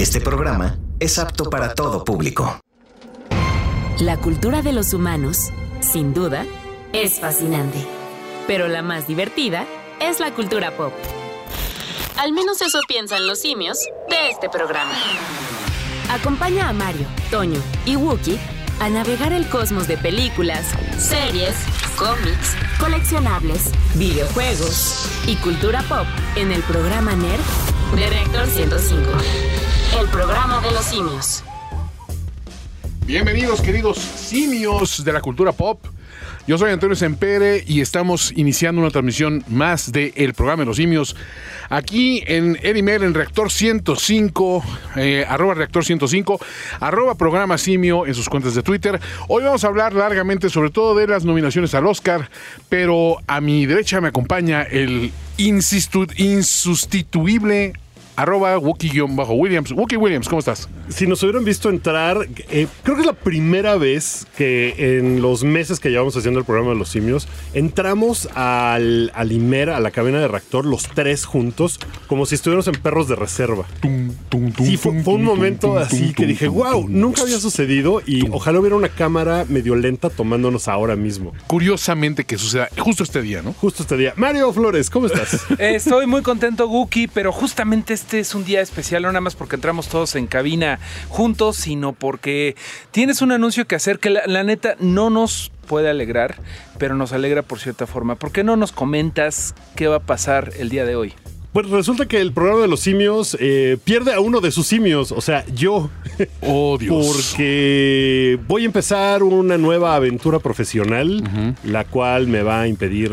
Este programa es apto para todo público. La cultura de los humanos, sin duda, es fascinante. Pero la más divertida es la cultura pop. Al menos eso piensan los simios de este programa. Acompaña a Mario, Toño y Wookie a navegar el cosmos de películas, series, cómics, coleccionables, videojuegos y cultura pop en el programa NERD de Reactor 105. El programa de los simios. Bienvenidos, queridos simios de la cultura pop. Yo soy Antonio Sempere y estamos iniciando una transmisión más del el programa de los simios aquí en Edimer en Reactor 105, eh, arroba Reactor 105, arroba programa simio en sus cuentas de Twitter. Hoy vamos a hablar largamente sobre todo de las nominaciones al Oscar, pero a mi derecha me acompaña el insustituible arroba Wookie-Williams. Wookie Williams, ¿cómo estás? Si nos hubieran visto entrar, eh, creo que es la primera vez que en los meses que llevamos haciendo el programa de los simios, entramos al, al Imer, a la cabina de reactor, los tres juntos, como si estuviéramos en perros de reserva. Sí, fue, fue un momento así que dije, wow, nunca había sucedido y ojalá hubiera una cámara medio lenta tomándonos ahora mismo. Curiosamente que suceda justo este día, ¿no? Justo este día. Mario Flores, ¿cómo estás? Eh, Estoy muy contento, Wookie, pero justamente este es un día especial, no nada más porque entramos todos en cabina juntos, sino porque tienes un anuncio que hacer que la, la neta no nos puede alegrar, pero nos alegra por cierta forma. ¿Por qué no nos comentas qué va a pasar el día de hoy? Pues resulta que el programa de los simios eh, pierde a uno de sus simios, o sea, yo. Oh, Dios. Porque voy a empezar una nueva aventura profesional, la cual me va a impedir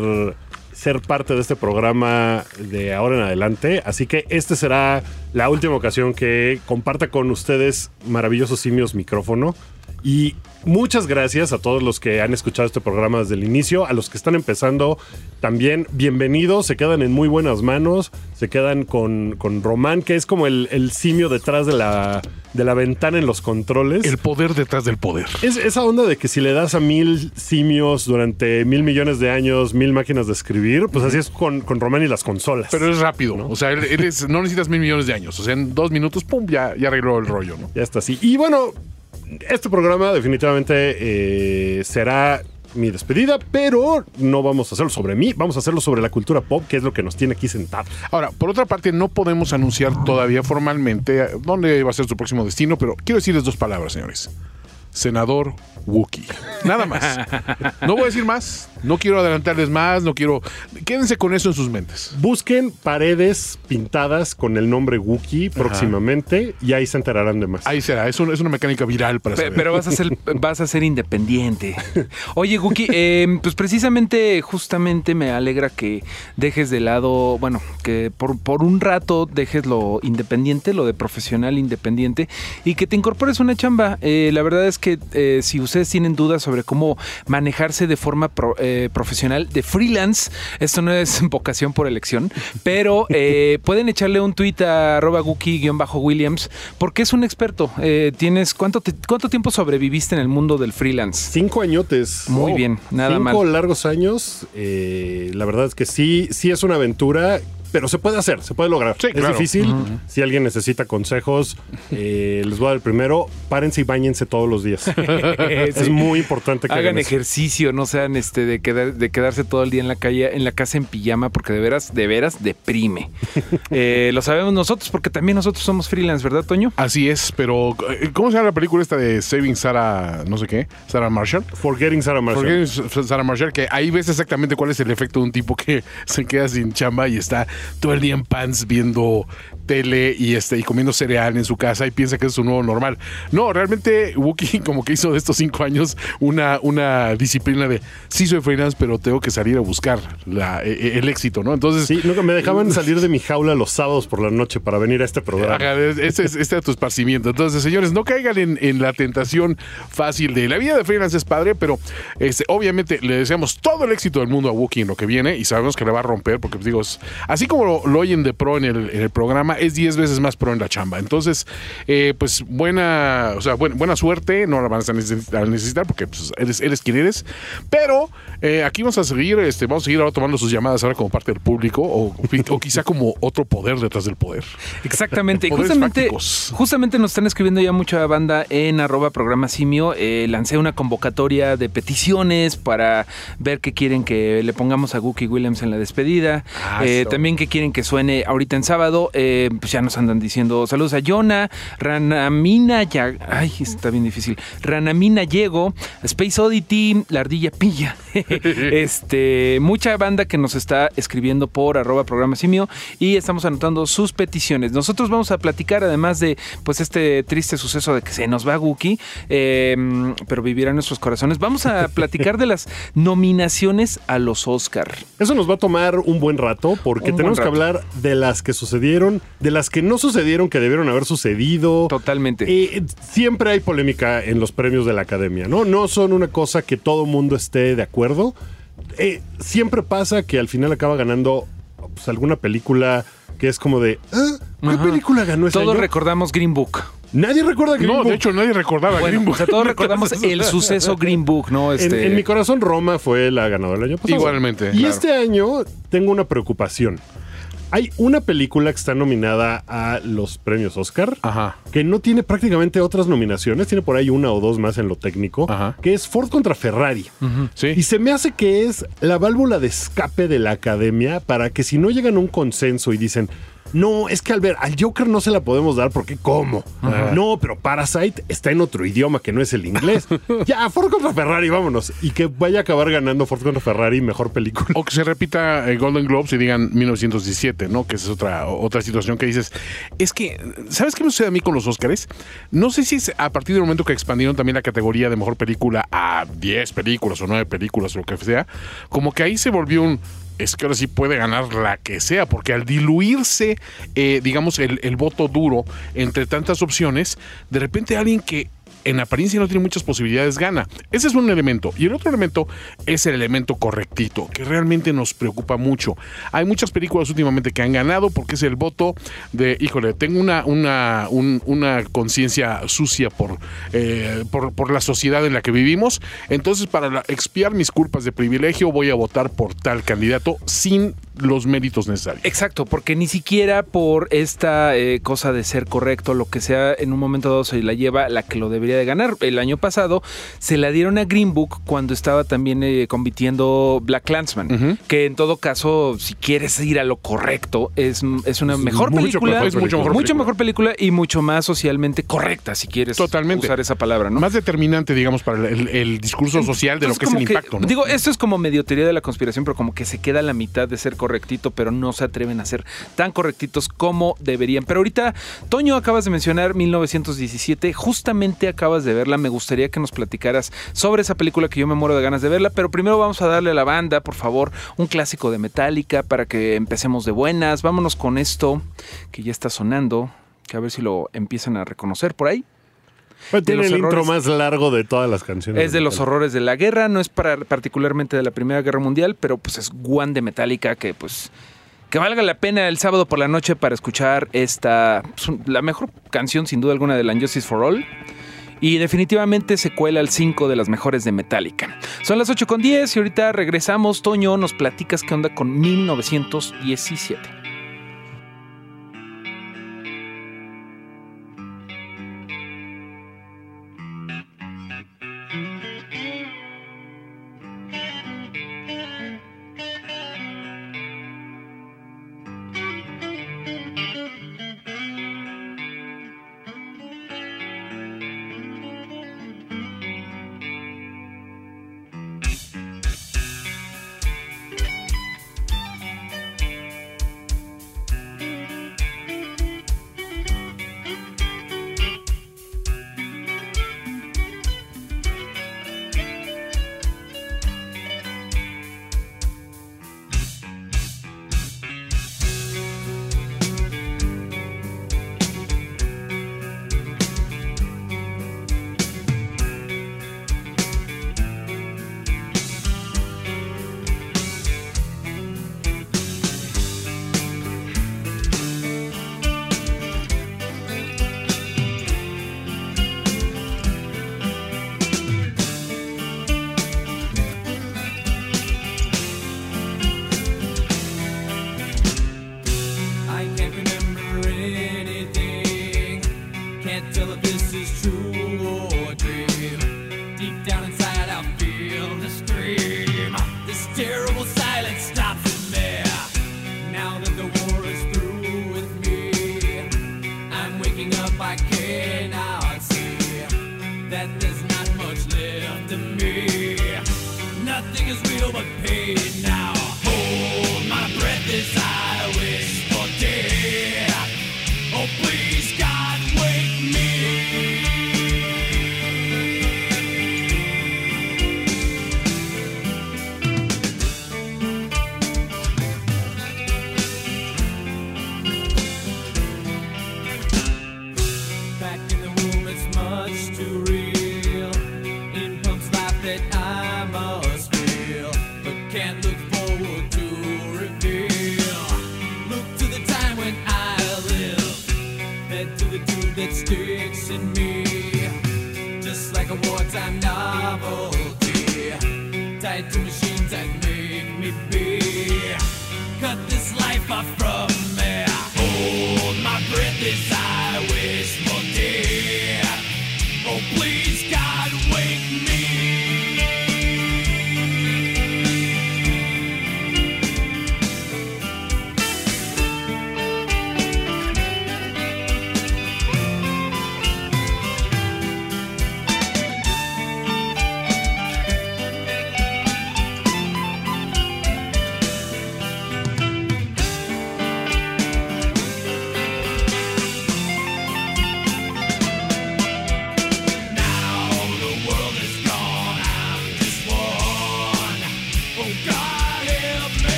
ser parte de este programa de ahora en adelante. Así que esta será la última ocasión que comparta con ustedes maravillosos simios micrófono. Y muchas gracias a todos los que han escuchado este programa desde el inicio, a los que están empezando también, bienvenidos, se quedan en muy buenas manos, se quedan con, con Román, que es como el, el simio detrás de la, de la ventana en los controles. El poder detrás del poder. Es esa onda de que si le das a mil simios durante mil millones de años, mil máquinas de escribir, pues así es con, con Román y las consolas. Pero es rápido, ¿no? O sea, no necesitas mil millones de años. O sea, en dos minutos, pum, ya, ya arregló el rollo, ¿no? Ya está así. Y bueno, este programa definitivamente eh, será mi despedida, pero no vamos a hacerlo sobre mí, vamos a hacerlo sobre la cultura pop, que es lo que nos tiene aquí sentados. Ahora, por otra parte, no podemos anunciar todavía formalmente dónde va a ser su próximo destino, pero quiero decirles dos palabras, señores. Senador Wookie. Nada más. No voy a decir más. No quiero adelantarles más. No quiero. Quédense con eso en sus mentes. Busquen paredes pintadas con el nombre Wookiee próximamente y ahí se enterarán de más. Ahí será. Es, un- es una mecánica viral para Pe- saber. Pero vas a ser, vas a ser independiente. Oye, Guki, eh, pues precisamente, justamente me alegra que dejes de lado, bueno, que por, por un rato dejes lo independiente, lo de profesional independiente, y que te incorpores una chamba. Eh, la verdad es que eh, si ustedes tienen dudas sobre cómo manejarse de forma pro- eh, profesional, de freelance, esto no es vocación por elección, pero eh, pueden echarle un tweet a arroba Guki-Williams, porque es un experto. Eh, tienes ¿cuánto, te- ¿Cuánto tiempo sobreviviste en el mundo del freelance? Cinco añotes. Muy bien, nada Cinco mal. largos años. eh, la verdad es que sí, sí es una aventura. Pero se puede hacer, se puede lograr. Sí, es claro. difícil. Si alguien necesita consejos, eh, les voy a dar el primero. Párense y bañense todos los días. Es muy importante que Hagan ejercicio, no sean este de quedar, de quedarse todo el día en la calle, en la casa en pijama, porque de veras, de veras deprime. Eh, lo sabemos nosotros, porque también nosotros somos freelance, ¿verdad, Toño? Así es, pero eh, ¿cómo se llama la película esta de Saving Sarah, no sé qué? Sarah Marshall. Forgetting Sarah Marshall. Porque Sarah Marshall, que ahí ves exactamente cuál es el efecto de un tipo que se queda sin chamba y está todo el día en pants viendo tele y este y comiendo cereal en su casa y piensa que es su nuevo normal. No, realmente Wookie como que hizo de estos cinco años una, una disciplina de sí soy freelance, pero tengo que salir a buscar la- e- e- el éxito, ¿no? Entonces, Sí, nunca me dejaban salir de mi jaula los sábados por la noche para venir a este programa. Este es, este es tu esparcimiento. Entonces, señores, no caigan en, en la tentación fácil de la vida de freelance es padre, pero este, obviamente le deseamos todo el éxito del mundo a Wookiee en lo que viene y sabemos que le va a romper, porque pues, digo, así como lo, lo oyen de pro en el, en el programa, es 10 veces más pro en la chamba. Entonces, eh, pues buena, o sea, buena, buena suerte, no la van a necesitar, porque pues, eres, eres quien eres. Pero eh, aquí vamos a seguir, este, vamos a seguir ahora tomando sus llamadas ahora como parte del público o, o quizá como otro poder detrás del poder. Exactamente. Justamente, fácticos. justamente nos están escribiendo ya mucha banda en arroba programa simio. Eh, lancé una convocatoria de peticiones para ver qué quieren que le pongamos a Gookie Williams en la despedida. Ah, Eh, también qué quieren que suene ahorita en sábado. Eh, pues ya nos andan diciendo saludos a Yona, Ranamina ya, ay, está bien difícil. Ranamina Llego, Space Oddity, La Ardilla Pilla. este, mucha banda que nos está escribiendo por arroba programa simio y estamos anotando sus peticiones. Nosotros vamos a platicar además de pues este triste suceso de que se nos va Guki, eh, pero vivirá en nuestros corazones. Vamos a platicar de las nominaciones a los Oscar. Eso nos va a tomar un buen rato porque Un tenemos buen que hablar de las que sucedieron, de las que no sucedieron, que debieron haber sucedido. Totalmente. Eh, siempre hay polémica en los premios de la academia, ¿no? No son una cosa que todo mundo esté de acuerdo. Eh, siempre pasa que al final acaba ganando pues, alguna película que es como de, "Ah, ¿qué Ajá. película ganó ese Todos año?" recordamos Green Book. Nadie recuerda Green No, Book. de hecho nadie recordaba Bueno, Green Book. o sea, todos recordamos el suceso Green Book, ¿no? En, Este, en mi corazón, Roma fue la ganadora del año pasado. Igualmente, Y claro. este año tengo una preocupación. Hay una película que está nominada a los premios Oscar Ajá. que no tiene prácticamente otras nominaciones, tiene por ahí una o dos más en lo técnico, Ajá. que es Ford contra Ferrari. Sí. Y se me hace que es la válvula de escape de la academia para que si no llegan a un consenso y dicen, no, es que al ver, al Joker no se la podemos dar porque ¿cómo? No, pero Parasite está en otro idioma que no es el inglés. ya, Ford contra Ferrari, vámonos. Y que vaya a acabar ganando Ford contra Ferrari, mejor película. O que se repita eh, Golden Globes y digan 1917, ¿no? Que esa es otra, otra situación que dices. Es que, ¿sabes qué me sucede a mí con los Oscars? No sé si es a partir del momento que expandieron también la categoría de mejor película a 10 películas o 9 películas o lo que sea, como que ahí se volvió un. Es que ahora sí puede ganar la que sea, porque al diluirse, eh, digamos, el, el voto duro entre tantas opciones, de repente alguien que en apariencia no tiene muchas posibilidades, gana. Ese es un elemento. Y el otro elemento es el elemento correctito, que realmente nos preocupa mucho. Hay muchas películas últimamente que han ganado porque es el voto de, híjole, tengo una, una, un- una conciencia sucia por, eh, por, por la sociedad en la que vivimos. Entonces, para expiar mis culpas de privilegio, voy a votar por tal candidato sin los méritos necesarios. Exacto, porque ni siquiera por esta eh, cosa de ser correcto, lo que sea, en un momento dado se la lleva la que lo debería de ganar. El año pasado se la dieron a Green Book cuando estaba también eh, compitiendo Black Clansman, que en todo caso, si quieres ir a lo correcto, es, es una mejor mucho película, Es mucho mejor mucho película. mejor película y mucho más socialmente correcta, si quieres Totalmente. usar esa palabra, ¿no? Más determinante, digamos, para el, el- el discurso social de lo que es el impacto. ¿no? Digo, esto es como medio teoría de la conspiración, pero como que se queda a la mitad de ser correctito, pero no se atreven a ser tan correctitos como deberían. Pero ahorita, Toño, acabas de mencionar 1917, justamente acabas de verla. Me gustaría que nos platicaras sobre esa película que yo me muero de ganas de verla, pero primero vamos a darle a la banda, por favor, un clásico de Metallica para que empecemos de buenas. Vámonos con esto que ya está sonando, que a ver si lo empiezan a reconocer por ahí. Pues tiene el intro más largo de todas las canciones. Es de los horrores de la guerra, no es para, particularmente de la Primera Guerra Mundial, pero pues es One de Metallica que pues que valga la pena el sábado por la noche para escuchar esta pues, la mejor canción sin duda alguna de la Justice for All. Y definitivamente se cuela al 5 de las mejores de Metallica. Son las 8 con 10 y ahorita regresamos. Toño, nos platicas qué onda con 1917.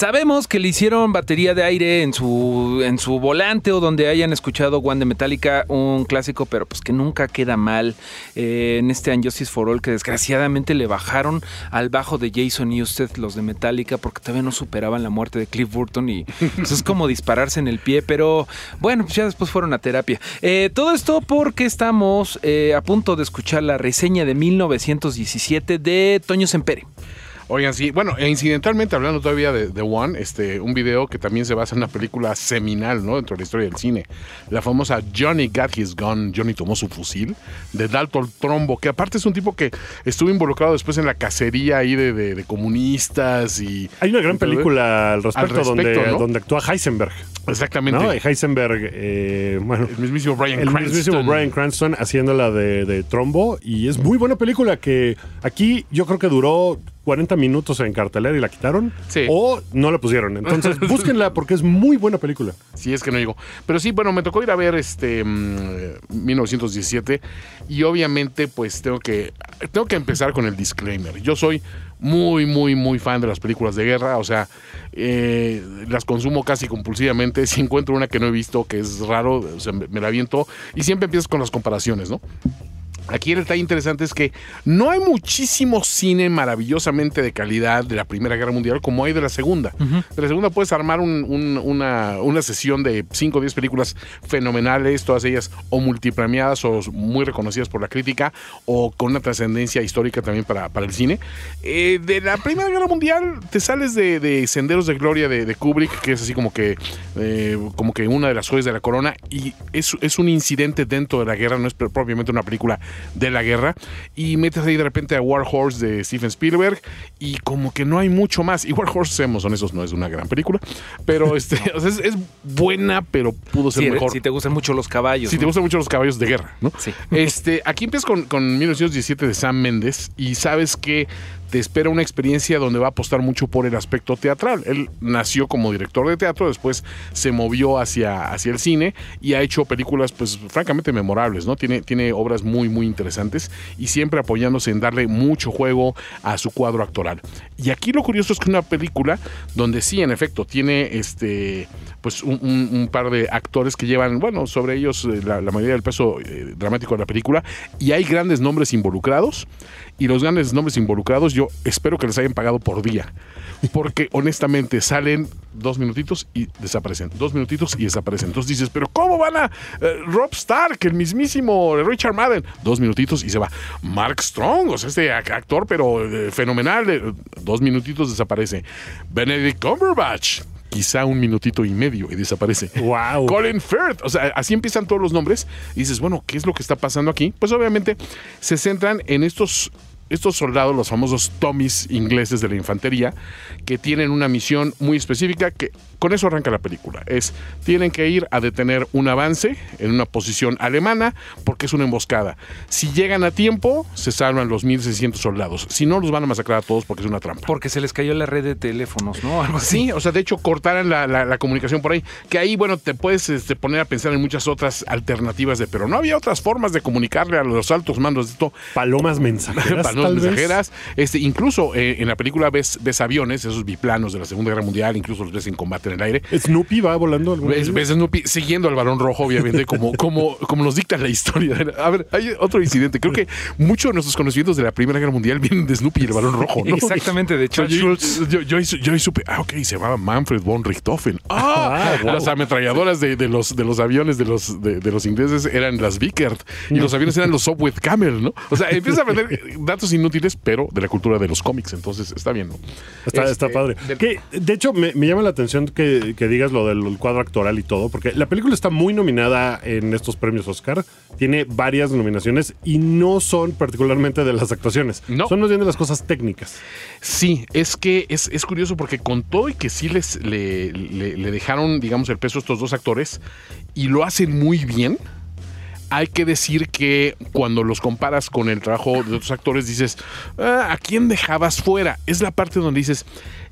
Sabemos que le hicieron batería de aire en su, en su volante o donde hayan escuchado One de Metallica, un clásico, pero pues que nunca queda mal. Eh, en este Justice for All, que desgraciadamente le bajaron al bajo de Jason Newsted los de Metallica porque todavía no superaban la muerte de Cliff Burton y pues, es como dispararse en el pie, pero bueno, pues ya después fueron a terapia. Eh, todo esto porque estamos eh, a punto de escuchar la reseña de 1917 de Toño Sempere. Oigan, sí, bueno, e incidentalmente hablando todavía de, de One, este, un video que también se basa en una película seminal, ¿no? Dentro de la historia del cine. La famosa Johnny Got His Gun, Johnny tomó su fusil, de Dalton Trombo, que aparte es un tipo que estuvo involucrado después en la cacería ahí de, de- de comunistas y... Hay una gran película al respecto, respecto, donde, ¿no? donde actúa Heisenberg. Exactamente. ¿no? Heisenberg, eh, bueno, El mismísimo Brian el Cranston. mismísimo Brian Cranston haciéndola de, de Trombo. Y es muy buena película que aquí yo creo que duró 40 minutos en cartelera y la quitaron. Sí. O no la pusieron. Entonces búsquenla porque es muy buena película. Si es que no digo. Pero sí, bueno, me tocó ir a ver este mm, 1917 y obviamente pues tengo que tengo que empezar con el disclaimer. Yo soy muy, muy, muy fan de las películas de guerra, o sea, eh, las consumo casi compulsivamente. Si encuentro una que no he visto, que es raro, o sea, me, me la aviento y siempre empiezas con las comparaciones, ¿no? Aquí el detalle interesante es que no hay muchísimo cine maravillosamente de calidad de la Primera Guerra Mundial como hay de la Segunda. De la Segunda puedes armar un- un- una, una sesión de 5 o 10 películas fenomenales, todas ellas o multipremiadas o muy reconocidas por la crítica o con una trascendencia histórica también para, para el cine. Eh, de la Primera Guerra Mundial te sales de, de Senderos de Gloria de, de Kubrick, que es así como que, eh, como que una de las joyas de la corona y es, es un incidente dentro de la guerra, no es pr- propiamente una película de la guerra. Y metes ahí de repente a War Horse de Steven Spielberg y como que no hay mucho más. Y War Horse, seamos honestos, no es una gran película, pero este, o sea, es, es buena, pero pudo ser mejor. si te gustan mucho los caballos. Si te gustan mucho los caballos de guerra, ¿no? Sí. Este, aquí empiezas con, con 1917 de Sam Méndez y sabes que te espera una experiencia donde va a apostar mucho por el aspecto teatral. Él nació como director de teatro, después se movió hacia, hacia el cine y ha hecho películas, pues, francamente memorables, ¿no? Tiene, tiene obras muy, muy interesantes y siempre apoyándose en darle mucho juego a su cuadro actoral. Y aquí lo curioso es que una película donde sí, en efecto, tiene este pues un, par de actores que llevan, bueno, sobre ellos eh, la, la mayoría del peso eh, dramático de la película y hay grandes nombres involucrados y los grandes nombres involucrados yo espero que les hayan pagado por día porque honestamente salen dos minutitos y desaparecen, dos minutitos y desaparecen. Entonces dices, pero ¿cómo van a eh, Rob Stark, el mismísimo Richard Madden? Dos minutitos y se va. Mark Strong, o sea, este ac- actor, pero eh, fenomenal, eh, dos minutitos desaparece. Benedict Cumberbatch, quizá un minutito y medio y desaparece. Wow. Colin Firth, o sea, así empiezan todos los nombres y dices, bueno, ¿qué es lo que está pasando aquí? Pues obviamente se centran en estos estos soldados, los famosos Tommies ingleses de la infantería, que tienen una misión muy específica que con eso arranca la película. Es, tienen que ir a detener un avance en una posición alemana porque es una emboscada. Si llegan a tiempo, se salvan los 1.600 soldados. Si no, los van a masacrar a todos porque es una trampa. Porque se les cayó la red de teléfonos, ¿no? Algo así. Sí, o sea, de hecho cortaran la, la- la comunicación por ahí. Que ahí, bueno, te puedes este, poner a pensar en muchas otras alternativas de, pero no había otras formas de comunicarle a los altos mandos de esto. Palomas mensajeras. Palomas tal vez. mensajeras. Este, incluso eh, en la película ves, ves aviones, esos biplanos de la Segunda Guerra Mundial, incluso los ves en combate en el aire. Snoopy va volando Ves, ves Snoopy siguiendo al balón rojo, obviamente, como, como, como nos dicta la historia. A ver, hay otro incidente. Creo que muchos de nuestros conocimientos de la Primera Guerra Mundial vienen de Snoopy y el balón rojo, ¿no? Exactamente, de Charles yo, Schultz. yo, yo, yo, supe, ah, ok, se llamaba Manfred von Richthofen. Ah, las ametralladoras de, de los, de los aviones de los, de, de los ingleses eran las Vickert y los aviones eran los Sopwith Camel, ¿no? O sea, empieza a aprender datos inútiles, pero de la cultura de los cómics, entonces está bien, ¿no? Está, Este, está padre. del- Que, de hecho, me, me llama la atención que, que digas lo del cuadro actoral y todo, porque la película está muy nominada en estos premios Oscar. Tiene varias nominaciones y no son particularmente de las actuaciones. No. Son más bien de las cosas técnicas. Sí, es que es, es curioso porque con todo y que sí les le, le- le dejaron, digamos, el peso a estos dos actores y lo hacen muy bien. Hay que decir que cuando los comparas con el trabajo de otros actores, dices, "Ah, ¿a quién dejabas fuera? Es la parte donde dices,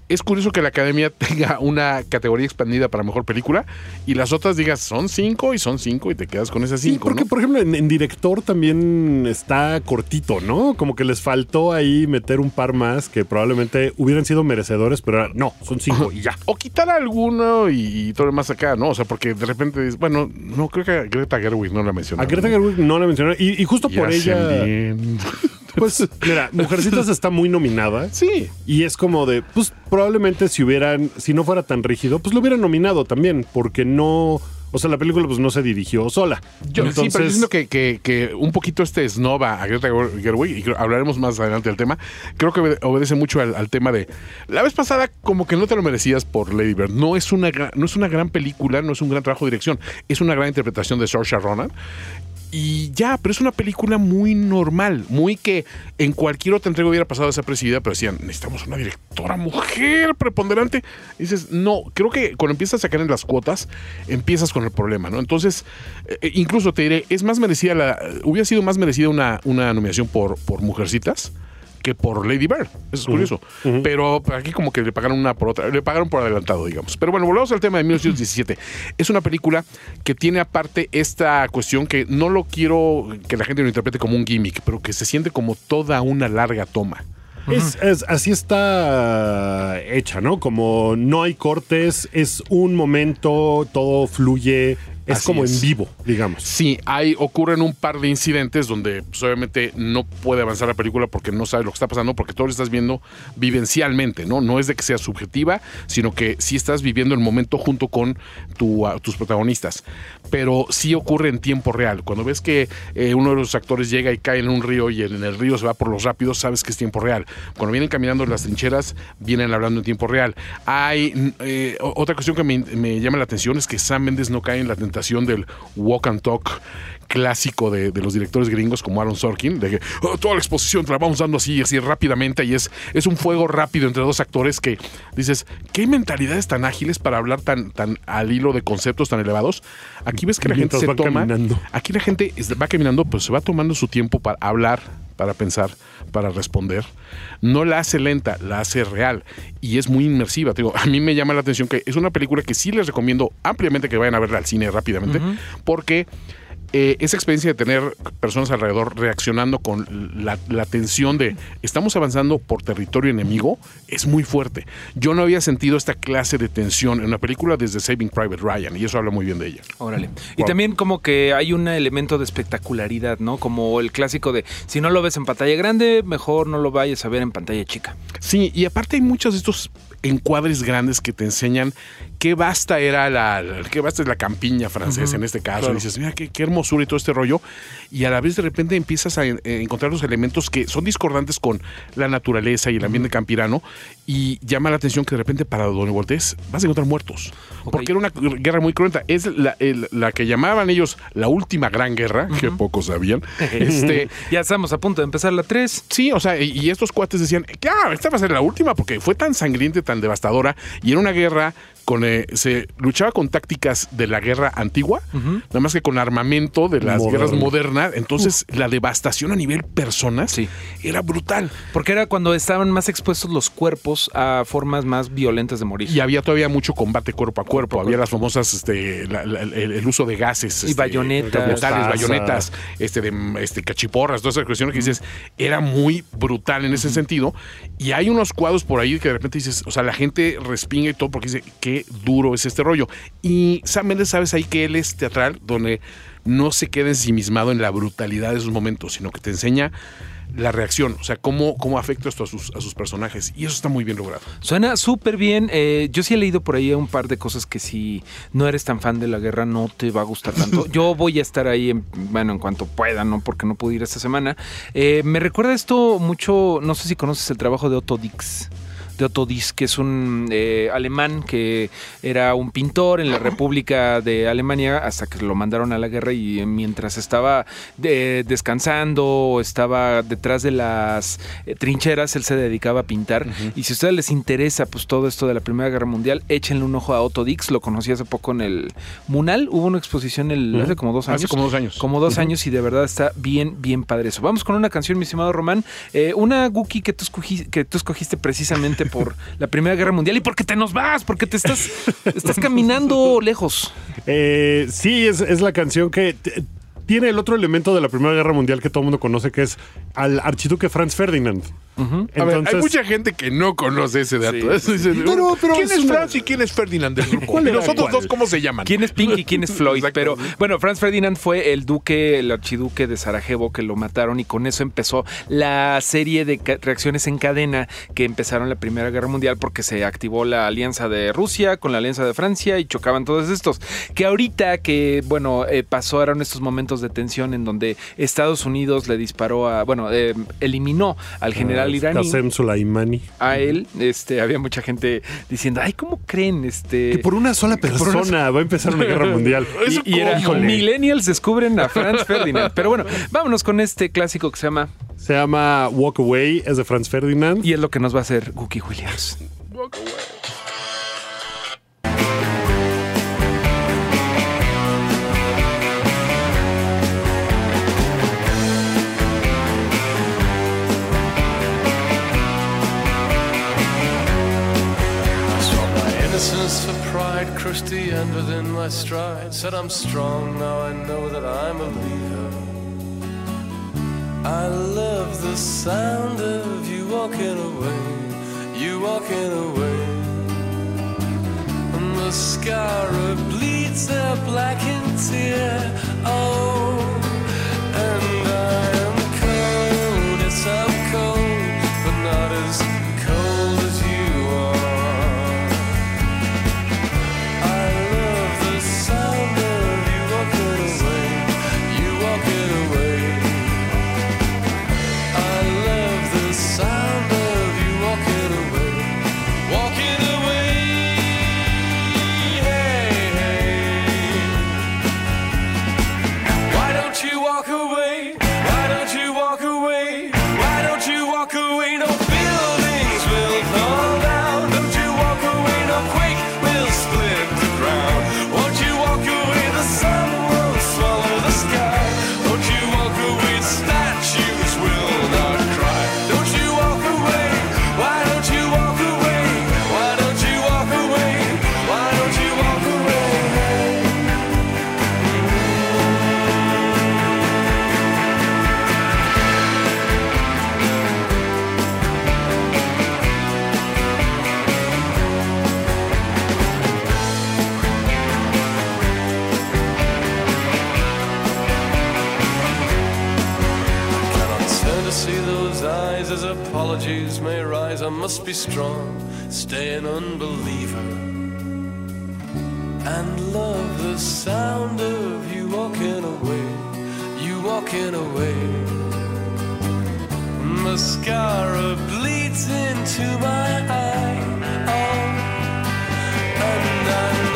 es curioso que la academia tenga una categoría expandida para mejor película y las otras digas son cinco y son cinco y te quedas con esas Sí, cinco. porque ¿no? por ejemplo en, en director también está cortito, ¿no? Como que les faltó ahí meter un par más que probablemente hubieran sido merecedores, pero no, son cinco y ya. O quitar alguno y, y todo lo demás acá, ¿no? O sea, porque de repente, dices, bueno, no creo que a Greta Gerwig no la mencionó. A Greta Gerwig no la mencionaron y, y justo por ella, Bien. pues mira, Mujercitas está muy nominada. Sí. Y es como de, pues probablemente si hubieran, si no fuera tan rígido, pues lo hubieran nominado también, porque no, o sea, la película pues no se dirigió sola. Yo sí, pero yo siento que, que, que un poquito este snoba a Greta Gerwig, y hablaremos más adelante del tema, creo que obede- obedece mucho al, al tema de la vez pasada como que no te lo merecías por Lady Bird. No es una no es una gran película, no es un gran trabajo de dirección, es una gran interpretación de Saoirse Ronan. Y ya, pero es una película muy normal, muy que en cualquier otra entrega hubiera pasado desapercibida, pero decían, necesitamos una directora mujer preponderante. Dices, no, creo que cuando empiezas a sacar en las cuotas, empiezas con el problema, ¿no? Entonces, eh, incluso te diré, es más merecida la, hubiera sido más merecida una, una nominación por, por Mujercitas que por Lady Bird. Eso es curioso. Pero aquí como que le pagaron una por otra, le pagaron por adelantado, digamos. Pero bueno, volvamos al tema de 1917. Es una película que tiene aparte esta cuestión que no lo quiero que la gente lo interprete como un gimmick, pero que se siente como toda una larga toma. Es, es- así está hecha, ¿no? Como no hay cortes, es un momento, todo fluye, es Así como es. en vivo, digamos. Sí, hay, ocurren un par de incidentes donde pues, obviamente no puede avanzar la película porque no sabe lo que está pasando, porque todo lo estás viendo vivencialmente, ¿no? No es de que sea subjetiva, sino que sí estás viviendo el momento junto con tu, a- tus protagonistas. Pero sí ocurre en tiempo real. Cuando ves que eh, uno de los actores llega y cae en un río y en el río se va por los rápidos, sabes que es tiempo real. Cuando vienen caminando las trincheras, vienen hablando en tiempo real. Hay eh, otra cuestión que me, me llama la atención es que Sam Mendes no cae en la tentación del walk and talk clásico de, de los directores gringos como Aaron Sorkin, de que "Oh, toda la exposición te la vamos dando así, así rápidamente y es, es un fuego rápido entre dos actores que dices, ¿qué mentalidades tan ágiles para hablar tan, tan al hilo de conceptos tan elevados? Aquí ves que la gente se toma, caminando. aquí la gente va caminando, pues se va tomando su tiempo para hablar, para pensar, para responder. No la hace lenta, la hace real y es muy inmersiva. Te digo, a mí me llama la atención que es una película que sí les recomiendo ampliamente que vayan a verla al cine rápidamente, porque eh, esa experiencia de tener personas alrededor reaccionando con la, la tensión de estamos avanzando por territorio enemigo es muy fuerte. Yo no había sentido esta clase de tensión en una película desde Saving Private Ryan y eso habla muy bien de ella. Órale. Y también como que hay un elemento de espectacularidad, ¿no? Como el clásico de si no lo ves en pantalla grande, mejor no lo vayas a ver en pantalla chica. Sí, y aparte hay muchos de estos encuadres grandes que te enseñan qué basta era la, qué basta es la campiña francesa en este caso. Y dices, mira qué, qué hermosura y todo este rollo. Y a la vez de repente empiezas a en- eh, encontrar los elementos que son discordantes con la naturaleza y el ambiente campirano. Y llama la atención que de repente para donde voltees vas a encontrar muertos. Porque era una guerra muy cruenta. Es la, el- la que llamaban ellos la última gran guerra, que pocos sabían. este, Ya estamos a punto de empezar la 3. Sí, o sea, y, y estos cuates decían, claro, esta va a ser la última porque fue tan sangrienta, y tan devastadora y era una guerra con eh, se luchaba con tácticas de la guerra antigua, nada más que con armamento de las Moderno. guerras modernas. Entonces, la devastación a nivel personas Sí. era brutal. Porque era cuando estaban más expuestos los cuerpos a formas más violentas de morir. Y había todavía mucho combate cuerpo a cuerpo. Había cuerpo. las famosas, este, la- la- el, el uso de gases. Y este, bayonetas. Mostaza. bayonetas, este, de, este, cachiporras, todas esas cuestiones que dices, era muy brutal en ese sentido. Y hay unos cuadros por ahí que de repente dices, o sea, la gente respinga y todo porque dice, qué duro es este rollo. Y Sam Mendes, sabes ahí que él es teatral, donde no se queda ensimismado en la brutalidad de esos momentos, sino que te enseña la reacción, o sea, cómo, cómo afecta esto a sus, a sus personajes. Y eso está muy bien logrado. Suena súper bien. Eh, yo sí he leído por ahí un par de cosas que si no eres tan fan de la guerra no te va a gustar tanto. Yo voy a estar ahí, en, bueno, en cuanto pueda, ¿no? Porque no pude ir esta semana. Eh, me recuerda esto mucho, no sé si conoces el trabajo de Otto Dix. Dix, que es un eh, alemán que era un pintor en la República de Alemania hasta que lo mandaron a la guerra y eh, mientras estaba de- descansando o estaba detrás de las eh, trincheras, él se dedicaba a pintar. Y si a ustedes les interesa pues todo esto de la Primera Guerra Mundial, échenle un ojo a Otto Dix. Lo conocí hace poco en el Munal. Hubo una exposición el, hace como dos años. Hace como dos años. Como dos años y de verdad está bien, bien padre eso. Vamos con una canción, mi estimado Román. Eh, una Guki que tú, escogí- que tú escogiste precisamente por la Primera Guerra Mundial y porque te nos vas, porque te estás, estás caminando lejos. Eh, sí, es, es la canción que tiene el otro elemento de la Primera Guerra Mundial que todo el mundo conoce, que es al archiduque Franz Ferdinand. A ver, hay mucha gente que no conoce ese dato. Sí. Eso dice, Pero- pero ¿Quién es Franz y quién es Ferdinand del grupo? ¿Cuál ¿Y era los otros cuál? dos cómo se llaman? ¿Quién es Pink y quién es Floyd? Pero bueno, Franz Ferdinand fue el duque, el archiduque de Sarajevo que lo mataron y con eso empezó la serie de reacciones en cadena que empezaron la Primera Guerra Mundial porque se activó la alianza de Rusia con la alianza de Francia y chocaban todos estos. Que ahorita que, bueno, eh, pasaron estos momentos de tensión en donde Estados Unidos le disparó a, bueno, eh, eliminó al general iraní Qasem Soleimani. a él, este, había mucha gente diciendo, ay, ¿cómo creen? Este, Que por una sola persona va a empezar una guerra mundial. Y, y era. Millennials descubren a Franz Ferdinand. Pero bueno, vámonos con este clásico que se llama Se llama Walk Away, es de Franz Ferdinand. y es lo que nos va a hacer Gookie Williams. Swap 50 and within my stride. Said I'm strong, now I know that I'm a leader. I love the sound of you walking away, you walking away. And the scar bleeds a blackened tear. Oh. Must be strong, stay an unbeliever, and love the sound of you walking away, you walking away. Mascara bleeds into my eye. Oh, and I'm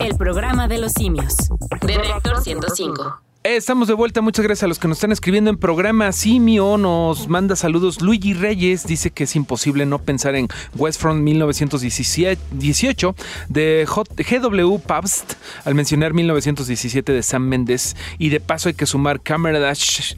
El programa de los simios. De Reactor 105. Estamos de vuelta, muchas gracias a los que nos están escribiendo en programa. Simio nos manda saludos. Luigi Reyes dice que es imposible no pensar en Westfront 1918 de GW Pabst al mencionar 1917 de Sam Mendes. Y de paso hay que sumar Kameradschaft,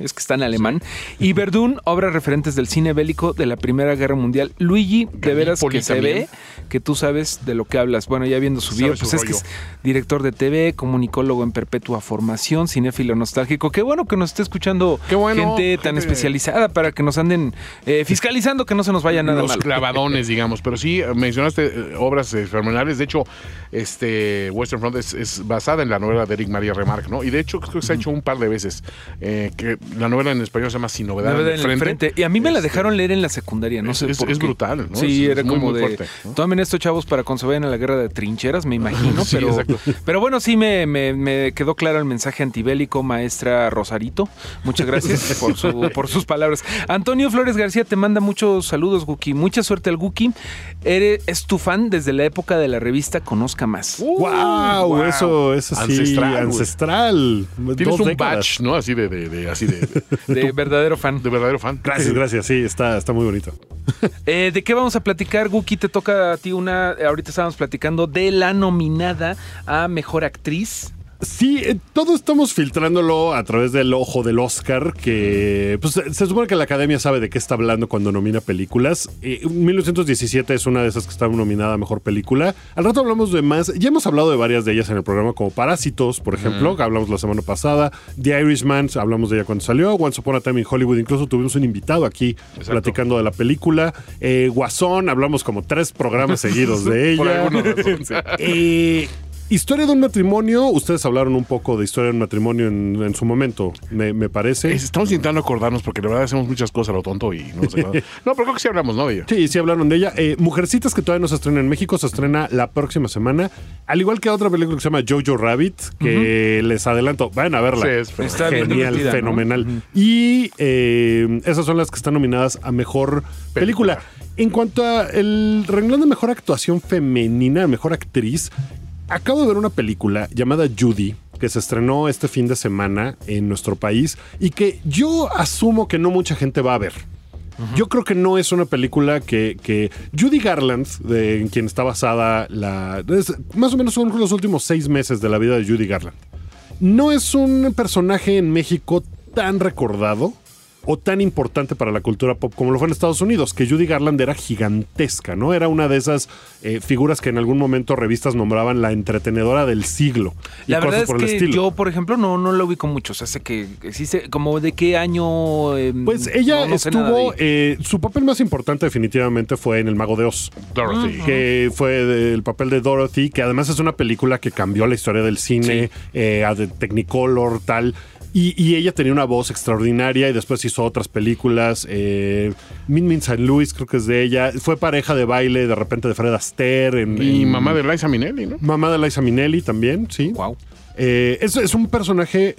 es que está en alemán, y Verdun, obras referentes del cine bélico de la Primera Guerra Mundial. Luigi, de veras que se ve que tú sabes de lo que hablas. Bueno, ya viendo su video, su pues es que es director de TV, comunicólogo en perpetua formación, cinéfilo nostálgico. Qué bueno que nos esté escuchando bueno, gente tan especializada para que nos anden eh, fiscalizando que no se nos vaya nada los mal. clavadones, digamos. Pero sí, mencionaste eh, obras eh. De hecho, este Western Front es, es basada en la novela de Eric María Remarque, ¿no? Y de hecho, creo que se ha hecho un par de veces. eh, que la novela en español se llama Sin Novedad La verdad, en en el el frente. frente. Y a mí me la Este, dejaron leer en la secundaria, no es- sé es- por es qué. brutal, ¿no? Sí, era muy, como muy de... fuerte, ¿no? Tomen esto, chavos, para cuando se vayan a la guerra de trincheras, me imagino. Sí, pero, exacto. pero bueno, sí me, me- me quedó claro el mensaje antibélico, maestra Rosarito. Muchas gracias por, su- por sus palabras. Antonio Flores García te manda muchos saludos, Guki. Mucha suerte al Guki. Eres, es tu fan desde la época de la revista Conozca Más. wow, wow. eso, eso sí, Ancestral. Tienes Dos un décadas. batch, ¿no? Así de, de, de- así de, de, de verdadero fan. de verdadero fan. Gracias, gracias. Sí, está, está muy bonito. Eh, ¿De qué vamos a platicar, Guki? Te toca a ti una. Ahorita estábamos platicando de la nominada a mejor actriz. Sí, eh, todo estamos filtrándolo a través del ojo del Oscar, que pues, se supone que la academia sabe de qué está hablando cuando nomina películas. Eh, 1917 es una de esas que está nominada a mejor película. Al rato hablamos de más. Ya hemos hablado de varias de ellas en el programa, como Parásitos, por ejemplo, que hablamos la semana pasada. The Irishman, hablamos de ella cuando salió. Once Upon a Time in Hollywood, incluso tuvimos un invitado aquí platicando de la película. Eh, Guasón, hablamos como tres programas seguidos de ella. Por historia de un matrimonio. Ustedes hablaron un poco de historia de un matrimonio en, en su momento, me, me parece. Es- Estamos intentando acordarnos porque la verdad hacemos muchas cosas a lo tonto y no sé. no, pero creo que sí hablamos, ¿no? De ella. Sí, sí hablaron de ella. Eh, Mujercitas que todavía no se estrena en México, se estrena la próxima semana. Al igual que otra película que se llama Jojo Rabbit, que les adelanto, vayan a verla. Sí, es fenomenal. Está bien Genial, fenomenal. Y eh, esas son las que están nominadas a mejor película. En cuanto a el renglón de mejor actuación femenina, mejor actriz, acabo de ver una película llamada Judy que se estrenó este fin de semana en nuestro país y que yo asumo que no mucha gente va a ver. Yo creo que no es una película que, que Judy Garland, de, en quien está basada la... es- más o menos son los últimos seis meses de la vida de Judy Garland. No es un personaje en México tan recordado o tan importante para la cultura pop como lo fue en Estados Unidos, que Judy Garland era gigantesca, ¿no? Era una de esas eh, figuras que en algún momento revistas nombraban la entretenedora del siglo. y La verdad es por que yo, por ejemplo, no, no lo ubico mucho. O sea, sé que existe. Como de qué año. eh, Pues ella no- no estuvo, eh, su papel más importante definitivamente fue en El Mago de Oz. Dorothy. que fue el papel de Dorothy, que además es una película que cambió la historia del cine, eh, a de Technicolor, tal. Y, y ella tenía una voz extraordinaria y después hizo otras películas. Eh, Min Min St. Louis, creo que es de ella. Fue pareja de baile de repente de Fred Astaire. En, Y en- mamá de Liza Minnelli, ¿no? Mamá de Liza Minnelli también, sí. Guau. Eh, es, es un personaje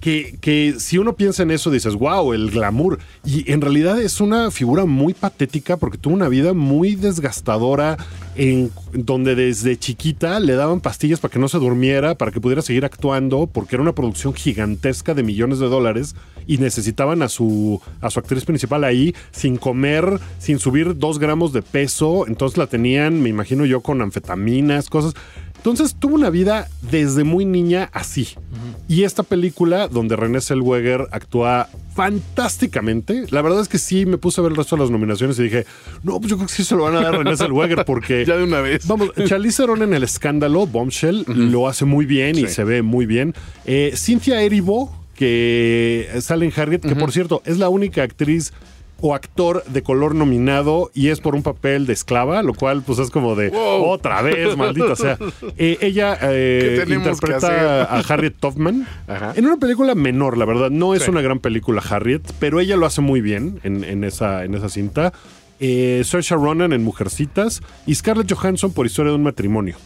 que, que si uno piensa en eso dices, wow, el glamour. Y en realidad es una figura muy patética porque tuvo una vida muy desgastadora en donde desde chiquita le daban pastillas para que no se durmiera, para que pudiera seguir actuando, porque era una producción gigantesca de millones de dólares y necesitaban a su, a su actriz principal ahí sin comer, sin subir dos gramos de peso. Entonces la tenían, me imagino yo, con anfetaminas, cosas. Entonces tuvo una vida desde muy niña así. Y esta película, donde René Zellweger actúa fantásticamente, la verdad es que sí me puse a ver el resto de las nominaciones y dije, no, pues yo creo que sí se lo van a dar a René Zellweger porque... Ya de una vez. Vamos, Charlize Theron en El Escándalo, Bombshell, lo hace muy bien y se ve muy bien. Eh, Cynthia Erivo, que sale en Harriet, que por cierto es la única actriz o actor de color nominado y es por un papel de esclava, lo cual pues es como de Wow. otra vez, maldita sea. Eh, ella eh, ¿Qué tenemos que interpreta a Harriet Tubman Ajá. en una película menor, la verdad. No es Sí. una gran película Harriet, pero ella lo hace muy bien en, en esa, en esa cinta. Eh, Saoirse Ronan en Mujercitas y Scarlett Johansson por Historia de un matrimonio.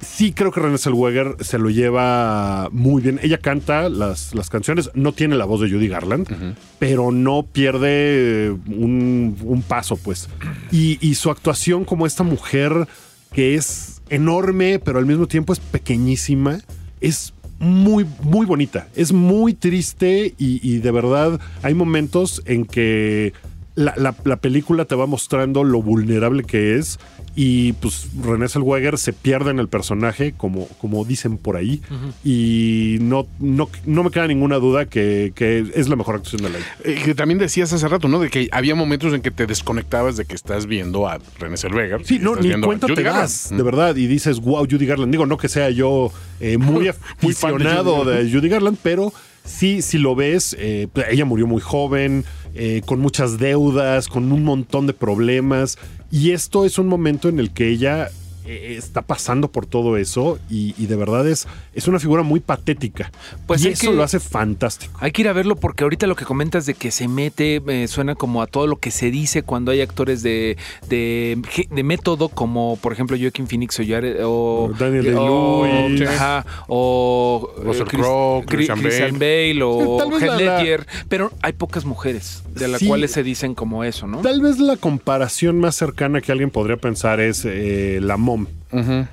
Sí, creo que René Zellweger se lo lleva muy bien. Ella canta las, las canciones, no tiene la voz de Judy Garland, pero no pierde eh, un, un paso, pues. Y, y su actuación como esta mujer que es enorme, pero al mismo tiempo es pequeñísima, es muy, muy bonita. Es muy triste y, y de verdad hay momentos en que la, la- la película te va mostrando lo vulnerable que es y pues René Zellweger se pierde en el personaje, como, como dicen por ahí, y no, no, no me queda ninguna duda que, que es la mejor actuación del año. Eh, que también decías hace rato, ¿no? De que había momentos en que te desconectabas de que estás viendo a René Zellweger. Sí, no, ni cuenta te Garland. das, de verdad, y dices, wow, Judy Garland. Digo, no que sea yo eh, muy Muy fan de aficionado Judy de, Judy Garland, pero sí, si lo ves, eh, ella murió muy joven, eh, con muchas deudas, con un montón de problemas, y esto es un momento en el que ella eh, está pasando por todo eso y, y de verdad es, es una figura muy patética. Pues y eso que- lo hace fantástico. Hay que ir a verlo porque ahorita lo que comentas de que se mete eh, suena como a todo lo que se dice cuando hay actores de, de, de método como por ejemplo Joaquin Phoenix o, Jared- o Daniel o- Day-Lewis. ajá, o Russell eh, Chris- Crowe, Chris- Christian Christian Bale o Heath la- Ledger, pero hay pocas mujeres de las Sí. cuales se dicen como eso, ¿no? Tal vez la comparación más cercana que alguien podría pensar es eh, la mom.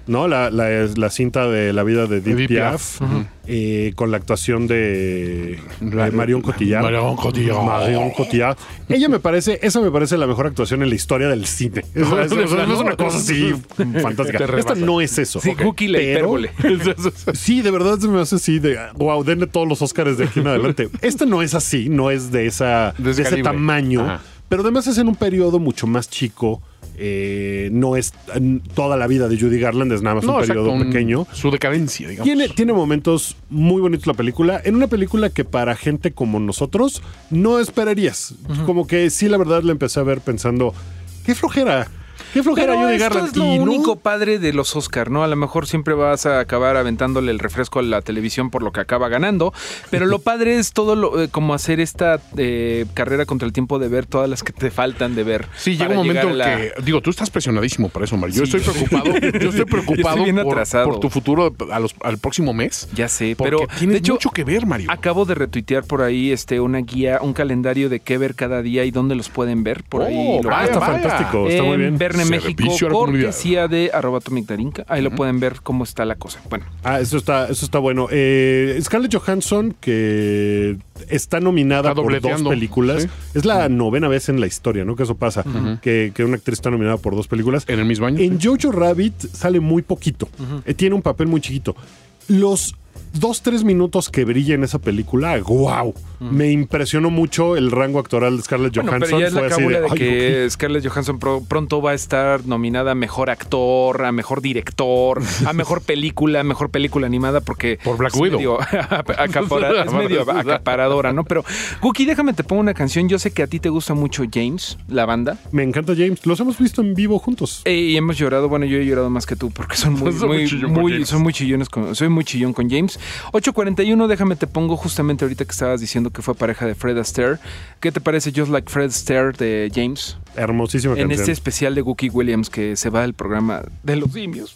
¿No? La, la- la cinta de la vida de Edith Piaf, eh, con la actuación de, Marion Cotillard. Marion Cotillard. Marion Cotillard. Ella me parece, esa me parece la mejor actuación en la historia del cine. Es, es- es- es una cosa así fantástica. Esta no es eso. Sí, Ok. Cookie la Pero-. Sí, de verdad se me hace así de wow, denle todos los Oscars de aquí en adelante. Esta no es así, no es de esa De ese tamaño, Ajá. pero además es en un periodo mucho más chico. Eh, no es toda la vida de Judy Garland, es nada más un exacto, periodo pequeño. Su decadencia, digamos. Tiene, tiene momentos muy bonitos la película. En una película que para gente como nosotros no esperarías. Como que sí, la verdad, la empecé a ver pensando, qué flojera. Qué flojera Pero Judy esto Garland. es lo Y no, único padre de los Oscar, ¿no? A lo mejor siempre vas a acabar aventándole el refresco a la televisión por lo que acaba ganando, pero lo padre es todo lo, eh, como hacer esta eh, carrera contra el tiempo de ver todas las que te faltan de ver. Sí, llega un momento la- que, digo, tú estás presionadísimo para eso, Mario. Yo Sí. estoy preocupado, yo estoy preocupado por, atrasado. por tu futuro a los- al próximo mes. Ya sé, Porque pero de hecho mucho que ver, Mario. acabo de retuitear por ahí este una guía, un calendario de qué ver cada día y dónde los pueden ver. Por ahí Oh, lo vaya, Ah, está vaya. fantástico, está muy en bien. Verne México, cortesía de arroba Darinka. Ahí lo pueden ver cómo está la cosa. Bueno, Ah, eso está, eso está bueno. Eh, Scarlett Johansson, que está nominada Está por dos películas. sí. Es la novena vez en la historia, ¿no? Que eso pasa. que, que una actriz está nominada por dos películas. En el mismo año. En Jojo Rabbit sale muy poquito. Eh, tiene un papel muy chiquito. Los dos, tres minutos que brilla en esa película, wow. Me impresionó mucho el rango actoral de Scarlett Bueno, Johansson. pero ya es la cábula de, "Ay, que Scarlett Johansson pro- pronto va a estar nominada a mejor actor, a mejor director, a mejor película, a mejor película animada, porque Por Black es Widow. medio acapara- es medio acaparadora, ¿no? Pero, Cookie, déjame te pongo una canción. Yo sé que a ti te gusta mucho James, la banda. Me encanta James. Los hemos visto en vivo juntos. Eh, y hemos llorado, bueno, yo he llorado más que tú porque son muy, muy muy, muy- son muy chillones con, soy muy chillón con James. 841, déjame te pongo justamente ahorita que estabas diciendo que fue pareja de Fred Astaire. ¿Qué te parece Just Like Fred Astaire de James? Hermosísima En canción. este especial de Wookie Williams que se va del programa de los simios.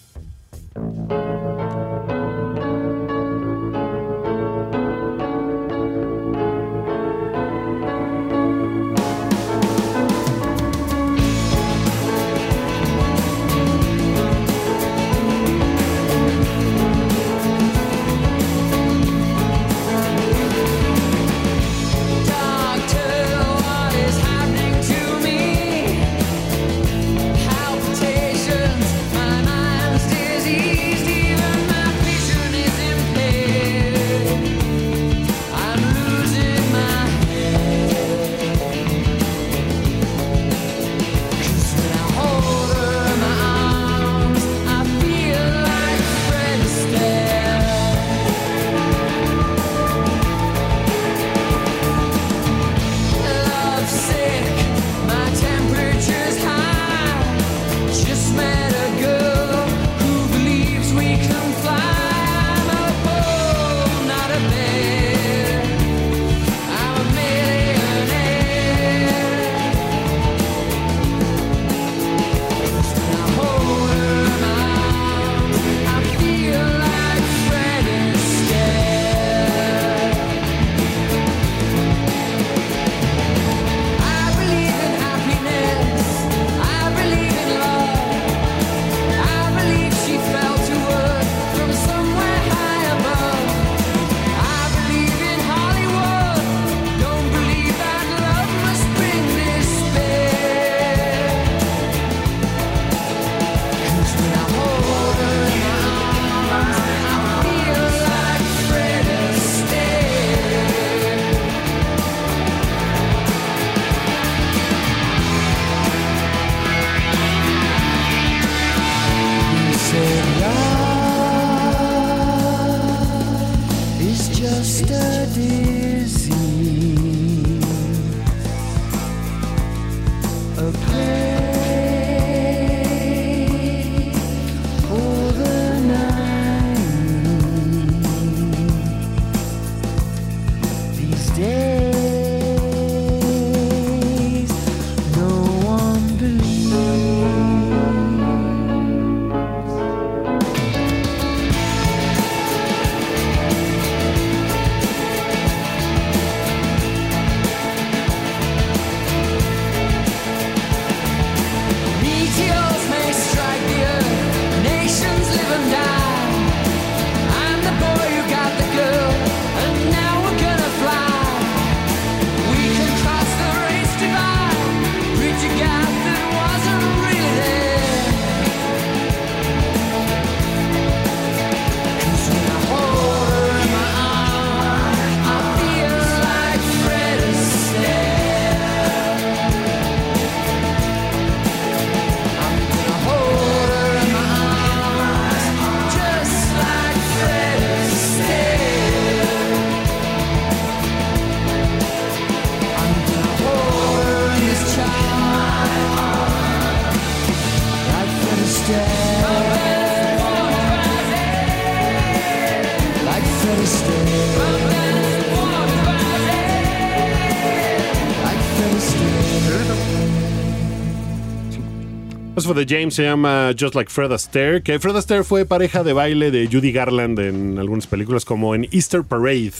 For the James se llama Just Like Fred Astaire, que Fred Astaire fue pareja de baile de Judy Garland en algunas películas como en Easter Parade,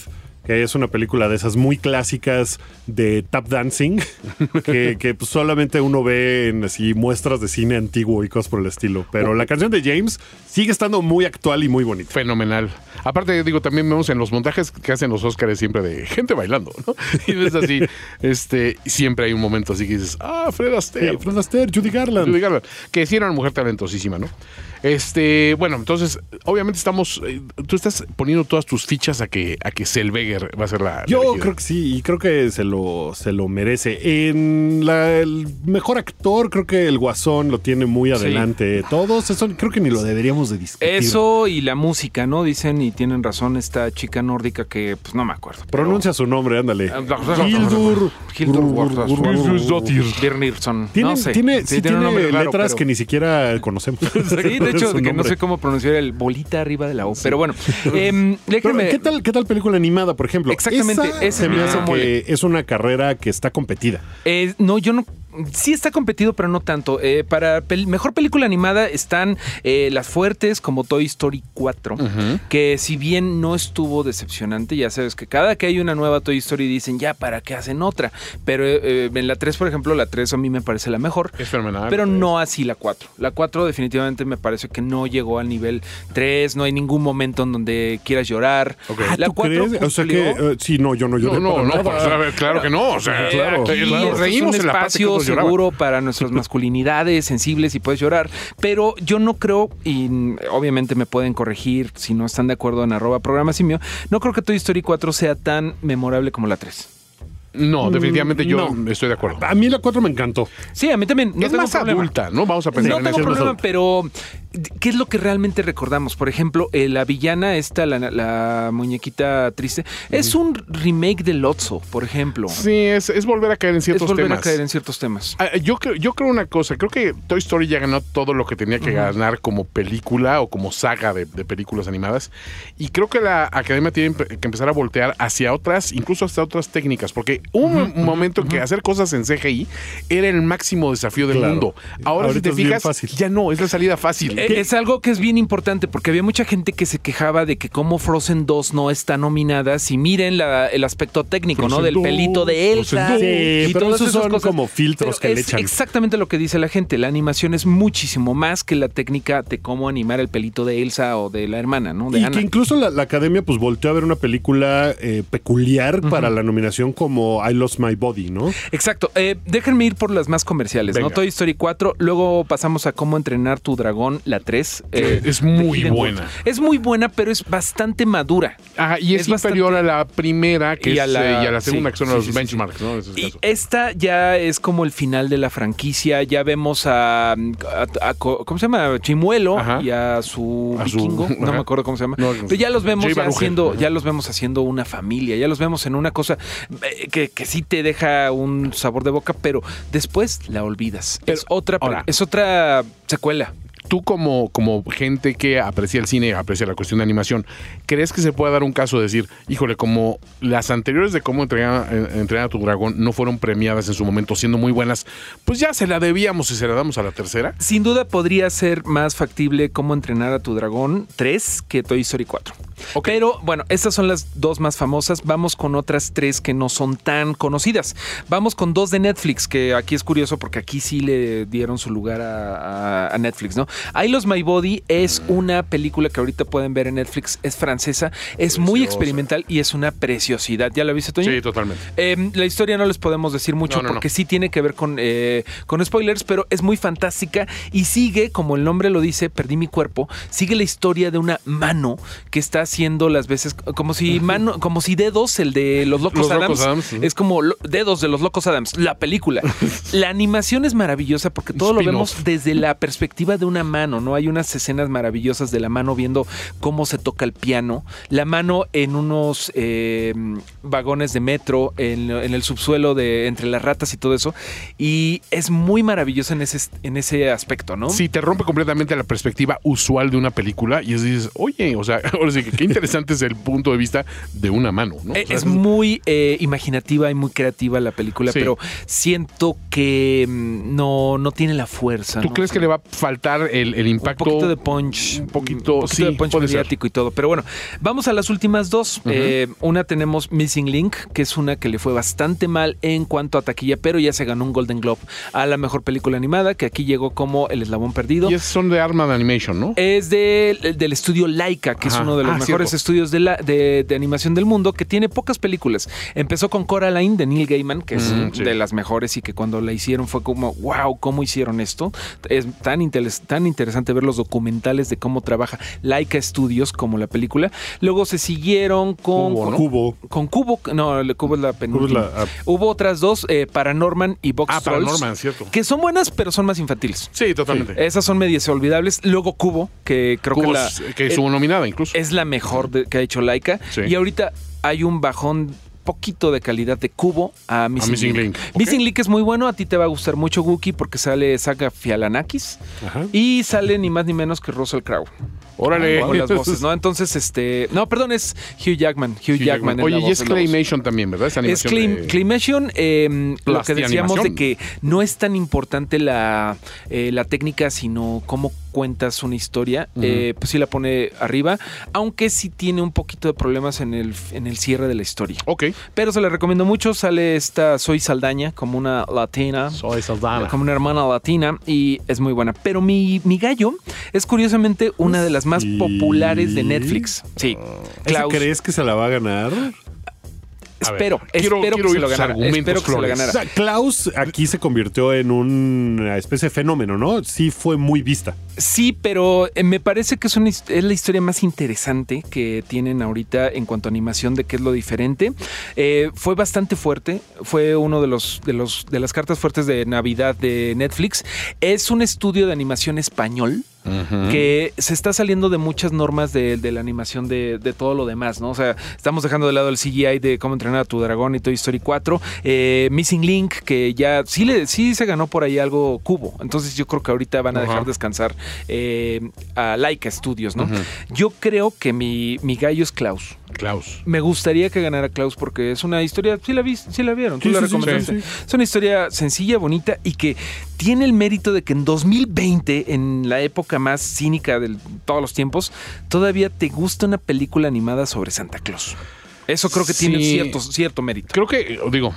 que es una película de esas muy clásicas de tap dancing, que, que, pues, solamente uno ve en así muestras de cine antiguo y cosas por el estilo. Pero la canción de James sigue estando muy actual y muy bonita. Fenomenal. Aparte, digo, también vemos en los montajes que hacen los Oscars siempre de gente bailando, ¿no? Y ves así, este, siempre hay un momento así que dices, ah, Fred Astaire. Fred Astaire, Judy Garland. Judy Garland, que sí era una mujer talentosísima, ¿no? Este, bueno, entonces, obviamente estamos, eh, tú estás poniendo todas tus fichas a que, a que Selveger va a ser la. Yo creo que sí, y creo que se lo, se lo merece. En la- el mejor actor, creo que el Guasón lo tiene muy adelante. Todos, eso creo que ni lo deberíamos de discutir. Eso y la música, ¿no? Dicen y tienen razón esta chica nórdica que, pues no me acuerdo. Pronuncia su nombre, ándale. Hildur. Hildur. Birnirson. Tiene, no sé. tiene, Sí, tiene un tiene raro, letras que ni siquiera conocemos. Sí, de hecho, que no sé cómo pronunciar el bolita arriba de la O. Pero bueno, déjenme. ¿qué, tal, ¿Qué tal película animada, por ejemplo? Exactamente, Esa ese se me hace que es una carrera que está competida. Eh, no, yo no. Sí está competido, pero no tanto. Eh, para pel- mejor película animada están eh, las fuertes como Toy Story 4, que si bien no estuvo decepcionante, ya sabes que cada que hay una nueva Toy Story dicen ya para qué hacen otra. Pero eh, en la 3, por ejemplo, la 3 a mí me parece la mejor. Es fenomenal. Pero pues. no así la 4. La 4 definitivamente me parece que no llegó al nivel 3, no hay ningún momento en donde quieras llorar. Ok. Ah, La ¿tú 4 crees? O sea que, eh, sí, no, yo no No, lloré no, para no, nada. ver, claro que no. O sea, Claro, nos esto reímos en la parte seguro para nuestras masculinidades sensibles y puedes llorar. Pero yo no creo, y obviamente me pueden corregir si no están de acuerdo en arroba programa simio, no creo que Toy Story 4 sea tan memorable como la 3. No, definitivamente yo no. estoy de acuerdo. A mí la 4 me encantó. Sí, a mí también. No es tengo más problema. adulta, ¿no? Vamos a pensar No en tengo eso. problema, pero ¿qué es lo que realmente recordamos? Por ejemplo, eh, la villana esta, la, la muñequita triste, es un remake de Lotso, por ejemplo. Sí, es, es volver a caer en es ciertos volver temas. a caer en ciertos temas. Ah, Yo creo, yo creo una cosa, creo que Toy Story ya ganó todo lo que tenía que ganar como película o como saga de, de películas animadas. Y creo que la academia tiene que empezar a voltear hacia otras, incluso hasta otras técnicas, porque hubo un momento en que hacer cosas en CGI era el máximo desafío del Claro. mundo. Ahora, Ahorita si te fijas, fácil. ya no, es la salida fácil. Eh, Es algo que es bien importante porque había mucha gente que se quejaba de que como Frozen 2 no está nominada. Si miren la- el aspecto técnico, ¿no? Del 2, pelito de Elsa. Frozen 2. Sí, pero todas esos esas son como filtros Pero que le echan. exactamente lo que dice la gente. La animación es muchísimo más que la técnica de cómo animar el pelito de Elsa o de la hermana, ¿no? De Y Anna. que incluso la, la academia pues volteó a ver una película eh, peculiar para la nominación como I Lost My Body, ¿no? Exacto. Eh, déjenme ir por las más comerciales, ¿no? Venga. Toy Story 4, luego pasamos a cómo entrenar tu dragón, la 3. Que es muy buena. World. Es muy buena, pero es bastante madura. Ajá, y es, es bastante- inferior a la primera que Y es, a la- eh, y a la segunda, sí, que son sí, los sí, sí, benchmarks, ¿no? Y esta ya es como el final de la franquicia. Ya vemos a, a- a- ¿cómo se llama? Chimuelo Ajá. y a su A su- vikingo. no ajá. me acuerdo cómo se llama. No, Pero ya los vemos ya haciendo, Ajá. ya los vemos haciendo una familia. Ya los vemos en una cosa eh, que, que sí te deja un sabor de boca, pero después la olvidas. Pero, es otra, ahora- es otra secuela. Tú como, como gente que aprecia el cine, aprecia la cuestión de animación, ¿crees que se puede dar un caso de decir, híjole, como las anteriores de cómo entrenar, eh, entrenar a tu dragón no fueron premiadas en su momento siendo muy buenas, pues ya se la debíamos y se la damos a la tercera? Sin duda podría ser más factible cómo entrenar a tu dragón 3 que Toy Story 4. Ok. Pero bueno, estas son las dos más famosas. Vamos con otras tres que no son tan conocidas. Vamos con dos de Netflix, que aquí es curioso porque aquí sí le dieron su lugar a, a- a Netflix, ¿no? I Lost My Body es una película que ahorita pueden ver en Netflix, es francesa, es muy experimental y es una preciosidad. ¿Ya la viste, Toño? Sí, totalmente. Eh, la historia no les podemos decir mucho No, no, no. porque sí tiene que ver con, eh, con spoilers, pero es muy fantástica y sigue, como el nombre lo dice, perdí mi cuerpo, sigue la historia de una mano que está haciendo las veces como si mano, como si dedos, el de los locos Los Adams, Locos Adams, ujú. es como lo- dedos de los locos Adams, la película. la animación es maravillosa porque todo lo vemos desde la perspectiva de una mano, ¿no? Hay unas escenas maravillosas de la mano viendo cómo se toca el piano, la mano en unos eh, vagones de metro, en, en el subsuelo de entre las ratas y todo eso, y es muy maravillosa en ese, en ese aspecto, ¿no? Sí, te rompe completamente la perspectiva usual de una película y es dices, oye, o sea, ahora sí qué interesante es el punto de vista de una mano, ¿no? O sea, Es muy eh, imaginativa y muy creativa la película, Sí. pero siento que mm, no, no tiene la fuerza. ¿Tú ¿no? crees que le va a faltar el, el Un impacto? poquito de punch. Un poquito, sí, de punch ser. mediático y todo. Pero bueno, vamos a las últimas dos. Eh, una tenemos Missing Link, que es una que le fue bastante mal en cuanto a taquilla, pero ya se ganó un Golden Globe a la mejor película animada, que aquí llegó como El Eslabón Perdido. Y es- son de Arma de Animation, ¿no? Es de- del estudio Laika, que es uno de los Ah, mejores cierto. estudios de, la- de- de animación del mundo, que tiene pocas películas. Empezó con Coraline de Neil Gaiman, que es Mm, sí. de las mejores y que cuando la hicieron fue como, wow, ¿cómo hicieron esto? Es tan, interes- tan interesante ver los documentales de cómo trabaja Laika Studios como la película. Luego se siguieron con... Cubo, con- ¿no? Cubo. Con Cubo, no, Cubo es la penúltima. la- ah. Hubo otras dos, eh, Paranorman y Box Ah, Trolls, Paranorman, cierto. que son buenas, pero son más infantiles. Sí, totalmente. Esas son medias olvidables. Luego Cubo, que creo Cubo que, la, es- que estuvo nominada incluso. es la mejor de- que ha hecho Laika. Sí. Y ahorita hay un bajón poquito de calidad de Cubo a Missing, Missing Link. Missing Link es muy bueno, a ti te va a gustar mucho Wookie porque sale Saga Fialanakis Ajá. y sale ni más ni menos que Russell Crowe. Órale. Con las voces, ¿no? Entonces, este, no, perdón, es Hugh Jackman, Hugh, Hugh Jackman. Oye, y es. Claymation también, ¿verdad? Es Es animación Claim- de- Claymation, eh, lo que decíamos animación. de que no es tan importante la, eh, la técnica, sino cómo cuentas una historia, eh, pues sí la pone arriba, aunque sí tiene un poquito de problemas en el, en el cierre de la historia. Ok. Pero se la recomiendo mucho, sale esta Soy Saldaña como una latina. Soy Saldana. Como una hermana latina y es muy buena. Pero mi, mi gallo es curiosamente una de las más Sí. populares de Netflix. Sí. ¿Esa Klaus. crees que se la va a ganar? Ver, Espero, quiero- espero quiero que se lo ganara. Espero que se lo ganara. O sea, Klaus aquí se convirtió en una especie de fenómeno, ¿no? Sí fue muy vista. Sí, pero eh, me parece que es, una es la historia más interesante que tienen ahorita en cuanto a animación de qué es lo diferente. Eh, fue bastante fuerte, fue uno de los, de los de las cartas fuertes de Navidad de Netflix. Es un estudio de animación español que se está saliendo de muchas normas de, de la animación de, de todo lo demás, ¿no? O sea, estamos dejando de lado el CGI de cómo entrenar a tu dragón y Toy Story 4. Eh, Missing Link, que ya sí, le, sí se ganó por ahí algo cubo. Entonces yo creo que ahorita van a dejar descansar eh, a Laika Studios, ¿no? Yo creo que mi, mi gallo es Klaus. Klaus. Me gustaría que ganara Klaus porque es una historia, sí la vi, sí la vieron, tú Sí, la sí, sí, recomendaste. sí, Es una historia sencilla, bonita y que tiene el mérito de que en 2020, en la época más cínica de todos los tiempos, todavía te gusta una película animada sobre Santa Claus. Eso creo que tiene cierto, cierto mérito. Creo que, digo,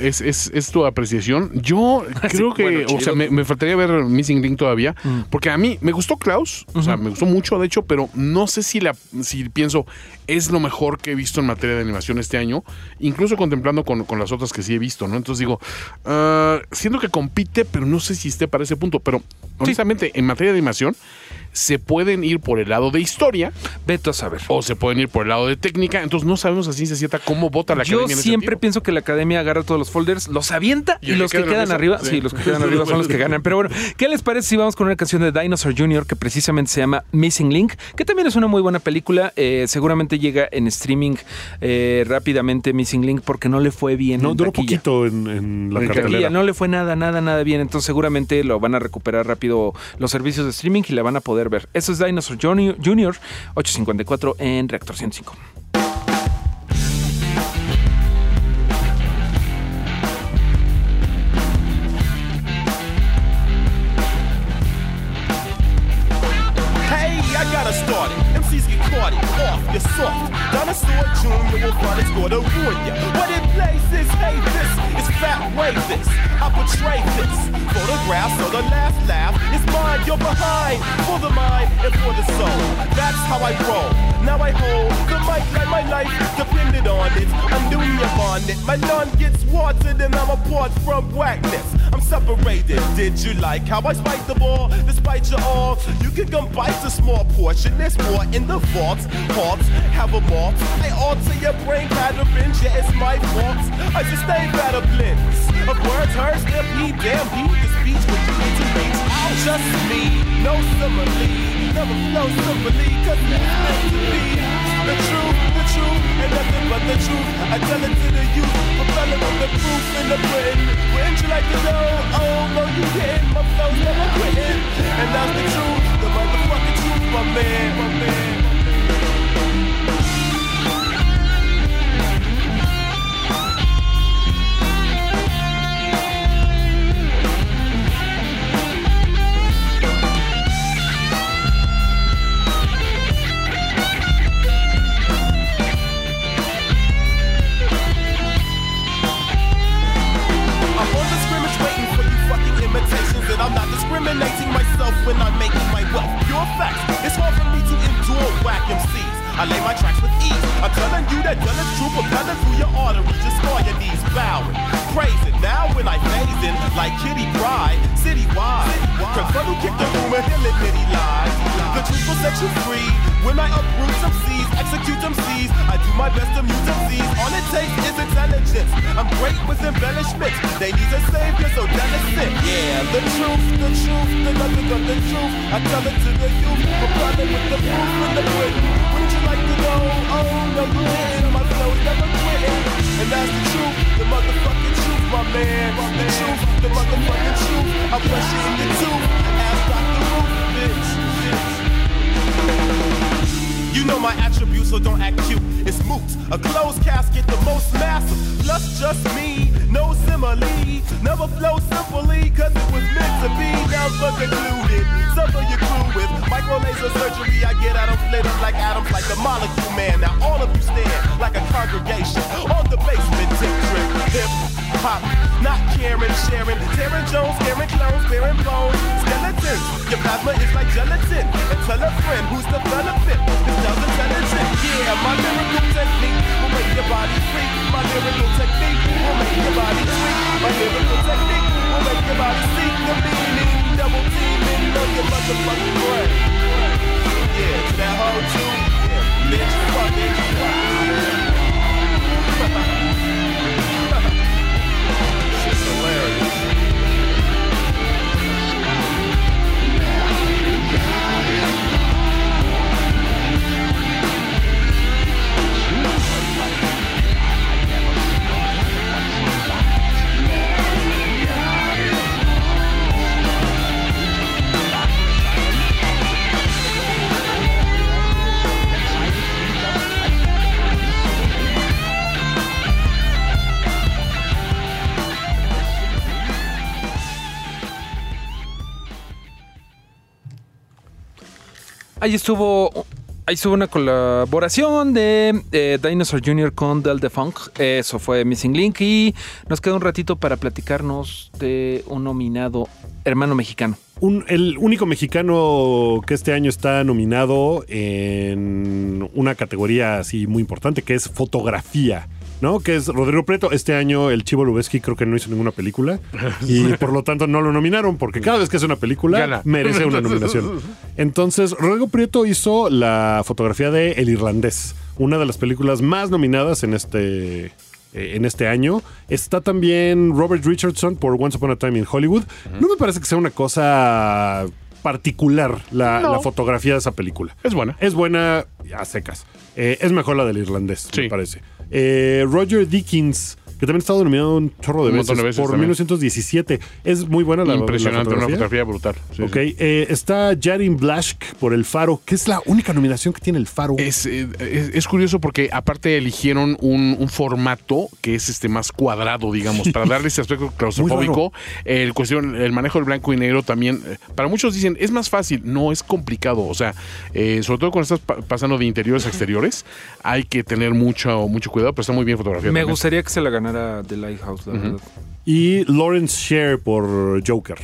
es, es, es tu apreciación. Yo creo que, bueno, o sea, me, me faltaría ver Missing Link todavía, Mm. porque a mí me gustó Klaus, o sea, me gustó mucho, de hecho, pero no sé si la, si pienso, es lo mejor que he visto en materia de animación este año, incluso contemplando con, con las otras que sí he visto, ¿no? Entonces digo, ah, siento que compite, pero no sé si esté para ese punto, pero honestamente, en materia de animación, se pueden ir por el lado de historia Veto a saber. o se pueden ir por el lado de técnica, entonces no sabemos a ciencia cierta cómo vota la Yo academia. ese siempre pienso que la academia agarra todos los folders, los avienta ¿Y los que quedan arriba, sí, Sí. los que quedan arriba son los que ganan. Pero bueno, ¿qué les parece si vamos con una canción de Dinosaur Jr. que precisamente se llama Missing Link, que también es una muy buena película? eh, seguramente llega en streaming eh, rápidamente Missing Link porque no le fue bien. No, en duró taquilla. poquito en, en la En cartelera. Taquilla, no le fue nada, nada, nada bien. Entonces seguramente lo van a recuperar rápido los servicios de streaming y la van a poder ver. Eso es Dinosaur. Jr. 854 en Reactor 105. Hey, I gotta start it. MCs get caught it off, you're soft. Dinosaur Jr. will ruin ya. Hey, this. I portray this. Photographs so the last laugh is mine. You're behind for the mind and for the soul. That's how I roll. Now I hold the mic like my life depended on it. I'm doing your bonnet. My lawn gets watered and I'm apart from whackness. I'm separated. Did you like how I spike the ball? Despite your all, you can come bite a small portion. There's more in the vaults. Hearts have a malt. I alter your brain patterns. Yeah, it's my fault. I just sustain better blends of words, hers, their P. Damn, beat the speech, but you to reach out. just me, no simile. Never flow simply, cause it's meant to be. The truth, the truth, and nothing but the truth. I tell it to the youth, propelling with the proof in the Britain. Wouldn't you like to know? Oh, no, you didn't. My flow's never quitting. And that's the truth, the motherfucking truth, my man, my man. I'm discriminating myself when I'm making my wealth. Pure facts. It's hard for me to endure whack MCs. I lay my tracks with ease. I'm telling you that done is true, propelling through your arteries. Just your knees, bowing, praising. Now when I phase in, like Kitty Pride, citywide. Confront who kicked the room and he'll admit he. The truth will set you free. When I uproot some seeds, execute them seeds. I do my best to mute some seeds. All it takes is intelligence. I'm great with embellishments. They need a savior, so it. Yeah, the truth, the truth, the nothing but the truth. I tell it to the youth. Running with the proof in the Britain. Wouldn't like to know? Oh, no, you didn't. My flow's never quitting. And that's the truth, the motherfucking truth, my man. The truth, the motherfucking truth. I bless you in the tooth. Ask Dr. Ruth, bitch. bitch. You know my attributes, so don't act cute. It's moot. A closed casket, the most massive. Plus just me, no simile. Never flow simply, cause it was meant to be. Never concluded. Suffer your crew with micro laser surgery. I get atoms lit up like atoms, like the molecule man. Now all of you stand like a congregation on the basement tip trip. Hip hop, not caring, sharing. Tearing Jones, scaring clones, bearing bones. Skeletons, your plasma is like gelatin. And tell a friend who's the benefit. This does intelligent. Yeah, my lyrical technique Ahí estuvo. Ahí estuvo una colaboración de eh, Dinosaur Jr. con Del Funk. Eso fue Missing Link. Y nos queda un ratito para platicarnos de un nominado hermano mexicano. Un- el único mexicano que este año está nominado en una categoría así muy importante que es fotografía. ¿No? Que es Rodrigo Prieto. Este año el Chivo Lubeski creo que no hizo ninguna película. Y por lo tanto no lo nominaron. Porque cada vez que hace una película Gana. merece una nominación. Entonces, Rodrigo Prieto hizo la fotografía de El Irlandés. Una de las películas más nominadas en este eh, en este año. Está también Robert Richardson por Once Upon a Time in Hollywood. No me parece que sea una cosa particular la, No. la fotografía de esa película. Es buena. Es buena a secas. Eh, es mejor la del irlandés, Sí. me parece. Eh, Roger Dickens, que también ha estado nominado un chorro de Un veces, montón de veces por también. 1917. Es muy buena la, Impresionante, la una fotografía brutal. Sí, ok, sí. eh, está Jarin Blaschk por El Faro, que es la única nominación que tiene El Faro. Es, eh, es- es curioso porque aparte eligieron un, un formato que es este más cuadrado, digamos, para darle ese aspecto claustrofóbico. El cuestión, el manejo del blanco y negro también. eh, Para muchos dicen es más fácil, no es complicado. O sea, eh, sobre todo cuando estás pa- pasando de interiores a exteriores, hay que tener mucho, mucho cuidado, pero está muy bien fotografiado. Me también. gustaría que se la ganara The Lighthouse, la verdad. Y Lawrence Sher por Joker.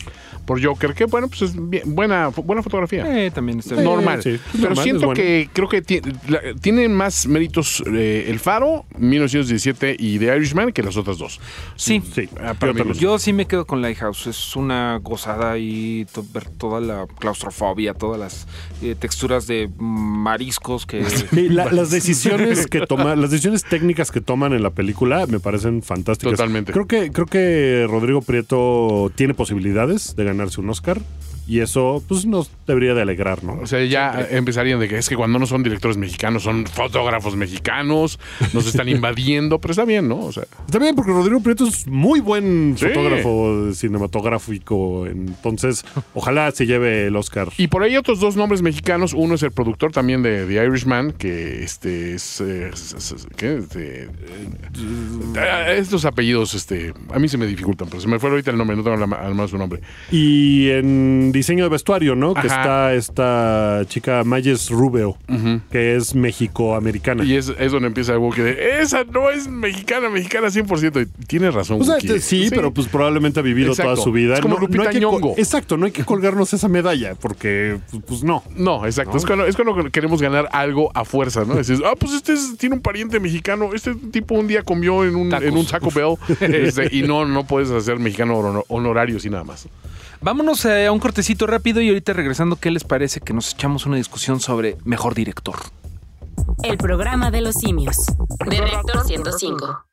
Por Joker, que bueno, pues es bien- buena, buena fotografía. Eh, también está bien. normal. sí, Pero normal, siento bueno. que creo que la- tiene más méritos eh, El Faro, 1917 y The Irishman que las otras dos. Sí. Sí, Ah, yo. Yo sí me quedo con Lighthouse. Es una gozada y to- ver toda la claustrofobia, todas las eh, texturas de mariscos que. Sí, la- las decisiones que toman, las decisiones técnicas que toman en la película me parecen fantásticas. Totalmente. Creo que, creo que Rodrigo Prieto tiene posibilidades de ganarse un Oscar. Y eso, pues, nos debería de alegrar, ¿no? O sea, ya empezarían de que es que cuando no son directores mexicanos, son fotógrafos mexicanos, nos están invadiendo, pero está bien, ¿no? O sea, Está bien, porque Rodrigo Prieto es muy buen Sí. fotógrafo cinematográfico. Entonces, ojalá se lleve el Oscar. Y por ahí otros dos nombres mexicanos. Uno es el productor también de The Irishman, que este es. eh, es- es- es- ¿Qué? Este, eh, estos apellidos, este, a mí se me dificultan, pero se me fue ahorita el nombre, no tengo además su nombre. Y en diseño de vestuario, ¿no? Que está esta chica Mayes Rubio, que es México-americana. Y es, es donde empieza el Wookiee de. Esa no es mexicana, mexicana 100%. Y tiene razón. O sea, Wookiee. te- sí, pero pues probablemente ha vivido Exacto. toda su vida. Es como no, Lupita no hay que. Exacto, no hay que colgarnos esa medalla, porque pues, pues no. No, exacto. Es, cuando, es cuando queremos ganar algo a fuerza, ¿no? Decís, ah, pues este es- tiene un pariente mexicano. Este tipo un día comió en un, Tacos. en un Taco Bell. este, y no, no puedes hacer mexicano honor- honorario y nada más. Vámonos eh, a un cortecito rápido y ahorita regresando, ¿qué les parece que nos echamos una discusión sobre mejor director? El programa de los simios. De Reactor 105.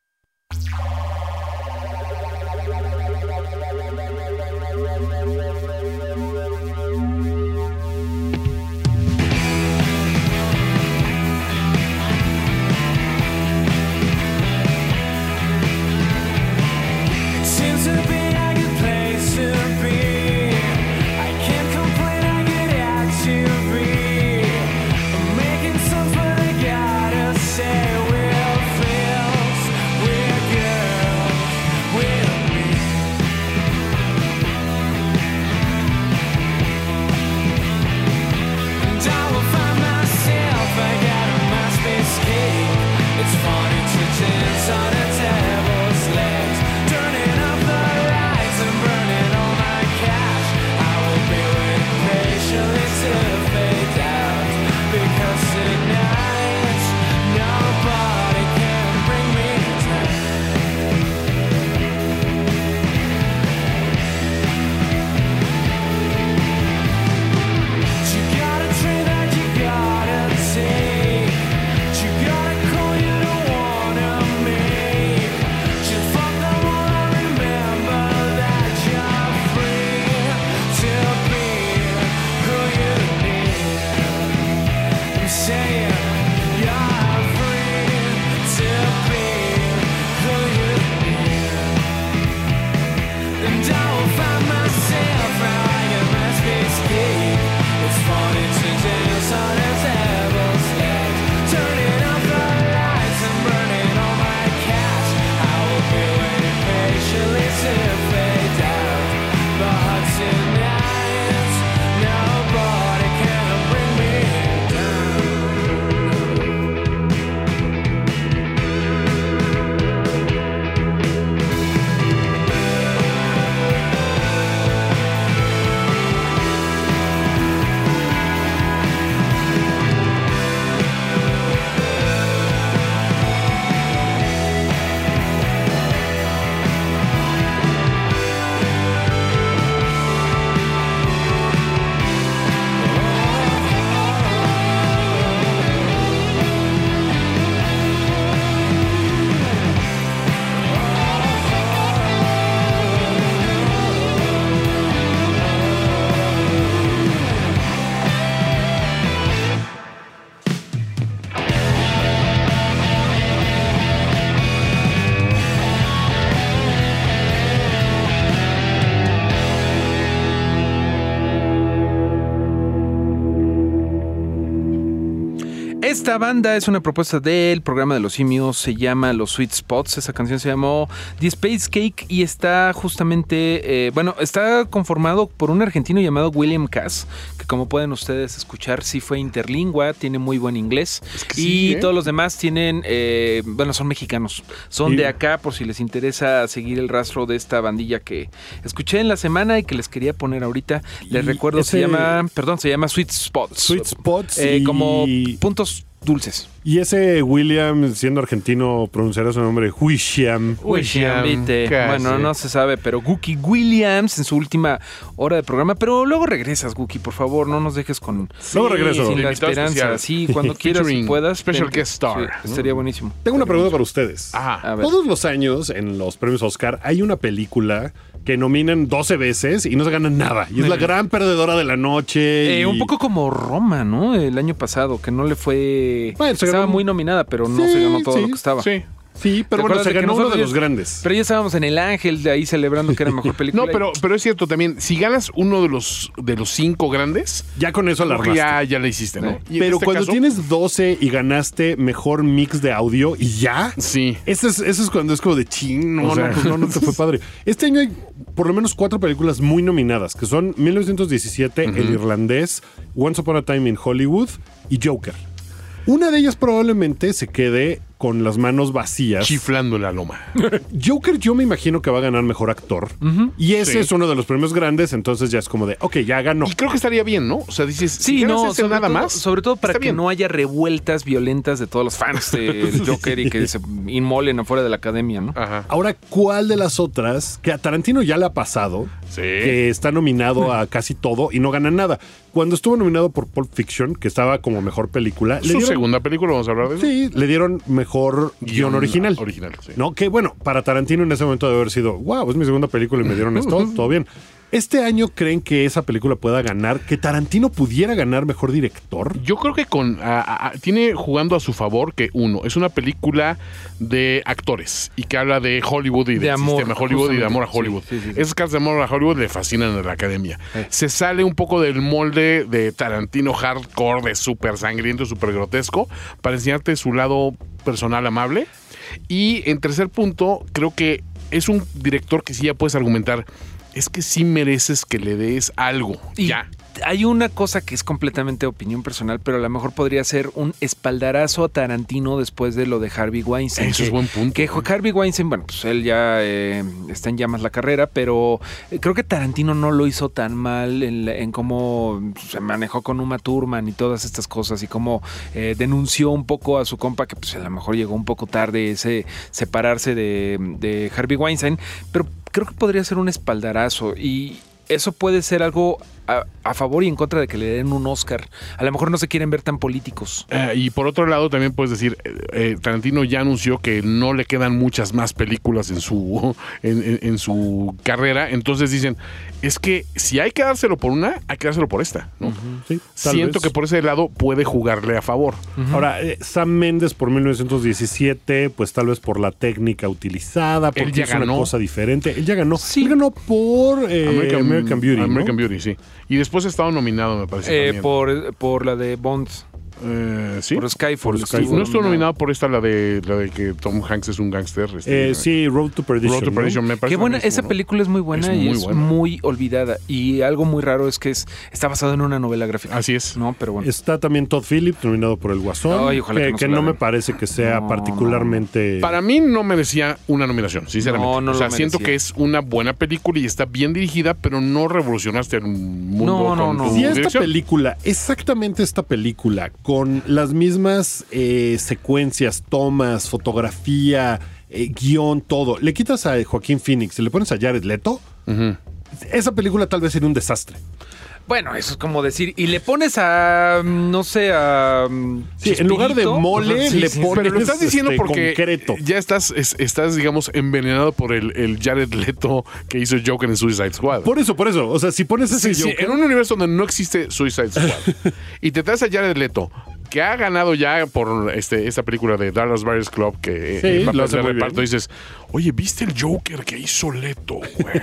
Esta banda es una propuesta del programa de los simios, se llama Los Sweet Spots, esa canción se llamó The Space Cake y está justamente, eh, bueno, está conformado por un argentino llamado William Cass, que como pueden ustedes escuchar, sí fue interlingua, tiene muy buen inglés que y sí, ¿eh? todos los demás tienen, eh, bueno, son mexicanos, son de acá por si les interesa seguir el rastro de esta bandilla que escuché en la semana y que les quería poner ahorita. Les Y recuerdo, se llama, perdón, se llama Sweet Spots. Sweet Spots y- como puntos dulces. Y ese William, siendo argentino, pronunciará su nombre viste. casi. Bueno, no se sabe, pero Gookie Williams en su última hora de programa. Pero luego regresas, Gookie, por favor, no nos dejes con Luego regreso. sin la esperanza. especial. Sí, cuando quieras y puedas. special guest star, Sí, estaría buenísimo. Tengo una pregunta para ustedes. Ajá. A ver. Todos los años en los premios Oscar hay una película que nominan 12 veces y no se ganan nada. Y es la gran perdedora de la noche. Eh, y- un poco como Roma, ¿no? El año pasado, que no le fue. Bueno, estaba ganó- muy nominada, pero no Sí, se ganó todo sí, lo que estaba. Sí. Sí, pero ¿Te bueno, se ganó uno de los grandes. Pero ya estábamos en el Ángel de ahí celebrando que era mejor película. No, pero, pero es cierto también, si ganas uno de los de los cinco grandes, Ya con eso la ya, ya le hiciste, ¿no? Pero este cuando caso- tienes 12 y ganaste mejor mix de audio y ya. Sí. Ese es, ese es cuando es como de ching, no, O sea. no, pues no, no te fue padre. Este año hay por lo menos cuatro películas muy nominadas, que son 1917, El Irlandés, Once Upon a Time in Hollywood y Joker. Una de ellas probablemente se quede con las manos vacías. Chiflando en la loma. Joker yo me imagino que va a ganar mejor actor. Y ese Sí. es uno de los premios grandes, entonces ya es como de, ok, ya ganó. Y creo que estaría bien, ¿no? O sea, dices, Sí, si no, ese sobre, nada todo, más. sobre todo para que bien. no haya revueltas violentas de todos los fans del Joker y que se inmolen afuera de la academia, ¿no? Ajá. Ahora, ¿cuál de las otras, que a Tarantino ya le ha pasado, Sí. que está nominado a casi todo y no gana nada? Cuando estuvo nominado por Pulp Fiction, que estaba como mejor película, le Su dieron, segunda película, vamos a hablar de eso. sí, le dieron mejor guion, original. Original, sí. ¿No? Que bueno, para Tarantino en ese momento debe haber sido, wow, es mi segunda película y me dieron esto, todo bien. ¿Este año creen que esa película pueda ganar? ¿Que Tarantino pudiera ganar mejor director? Yo creo que con a- a- a- tiene jugando a su favor que uno, es una película de actores y que habla de Hollywood y De del amor, sistema Hollywood y de amor a. Hollywood. Sí, sí, sí, sí. Esas cartas de amor a Hollywood le fascinan a la academia. Se sale un poco del molde de Tarantino hardcore, de súper sangriento, súper grotesco, para enseñarte su lado personal amable. Y en tercer punto, creo que es un director que sí ya puedes argumentar. Es que sí mereces que le des algo. Y ya. Hay una cosa que es completamente opinión personal, pero a lo mejor podría ser un espaldarazo a Tarantino después de lo de Harvey Weinstein. Eso que- es buen punto. Que Harvey Weinstein, bueno, pues él ya eh, está en llamas la carrera, pero eh, creo que Tarantino no lo hizo tan mal en, cómo se manejó con Uma Thurman y todas estas cosas y cómo eh, denunció un poco a su compa que pues a lo mejor llegó un poco tarde ese separarse de, de Harvey Weinstein, pero creo que podría ser un espaldarazo y eso puede ser algo a, a favor y en contra de que le den un Oscar. A lo mejor no se quieren ver tan políticos. Eh, y por otro lado, también puedes decir, eh, eh, Tarantino ya anunció que no le quedan muchas más películas en su, en, en- en su carrera. Entonces dicen, es que si hay que dárselo por una, hay que dárselo por esta. ¿no? Sí, Siento vez. que por ese lado puede jugarle a favor. Ahora, eh, Sam Mendes por 1917, pues tal vez por la técnica utilizada, porque ya es una ganó. cosa diferente. Él ya ganó. Sí. Él ganó por eh, American, Beauty. ¿no? American Beauty, sí. Y después ha estado nominado, me parece. Eh, por, por la de Bond, Eh, sí. por Skyfall. Por Skyfall. estuvo No estuvo nominado. por esta, la de, la de que Tom Hanks es un gángster. este, Eh, sí, Road to Perdition. Road to ¿no? Perdition, me parece Qué buena, esa ¿no? película es muy buena Es y muy es buena. muy olvidada. Y algo muy raro es que es, está basado en una novela gráfica. Así es. No, pero bueno. Está también Todd Phillips, nominado por El Guasón. Ay, ojalá que, que no que me parece que sea No, particularmente. Para mí no merecía una nominación, sinceramente. No, no o sea, lo siento que es una buena película y está bien dirigida, pero no revolucionaste el mundo No, no, con no. Si esta película, exactamente esta película, con las mismas eh, secuencias, tomas, fotografía, eh, guion, todo, le quitas a Joaquín Phoenix y le pones a Jared Leto, esa película tal vez sería un desastre. Bueno, eso es como decir, y le pones a, no sé, a... mm, Sí, en lugar de mole, sí, le sí, pones Pero lo estás diciendo este, porque concreto. ya estás, es- estás, digamos, envenenado por el, el Jared Leto que hizo Joker en Suicide Squad. Por eso, por eso. O sea, si pones ese Sí, sí, Joker- en un universo donde no existe Suicide Squad y te traes a Jared Leto, que ha ganado ya por este, esta película de Dallas Buyers Club, que Sí, eh, lo papel hace de muy reparto, bien. dices, oye, ¿viste el Joker que hizo Leto? güey?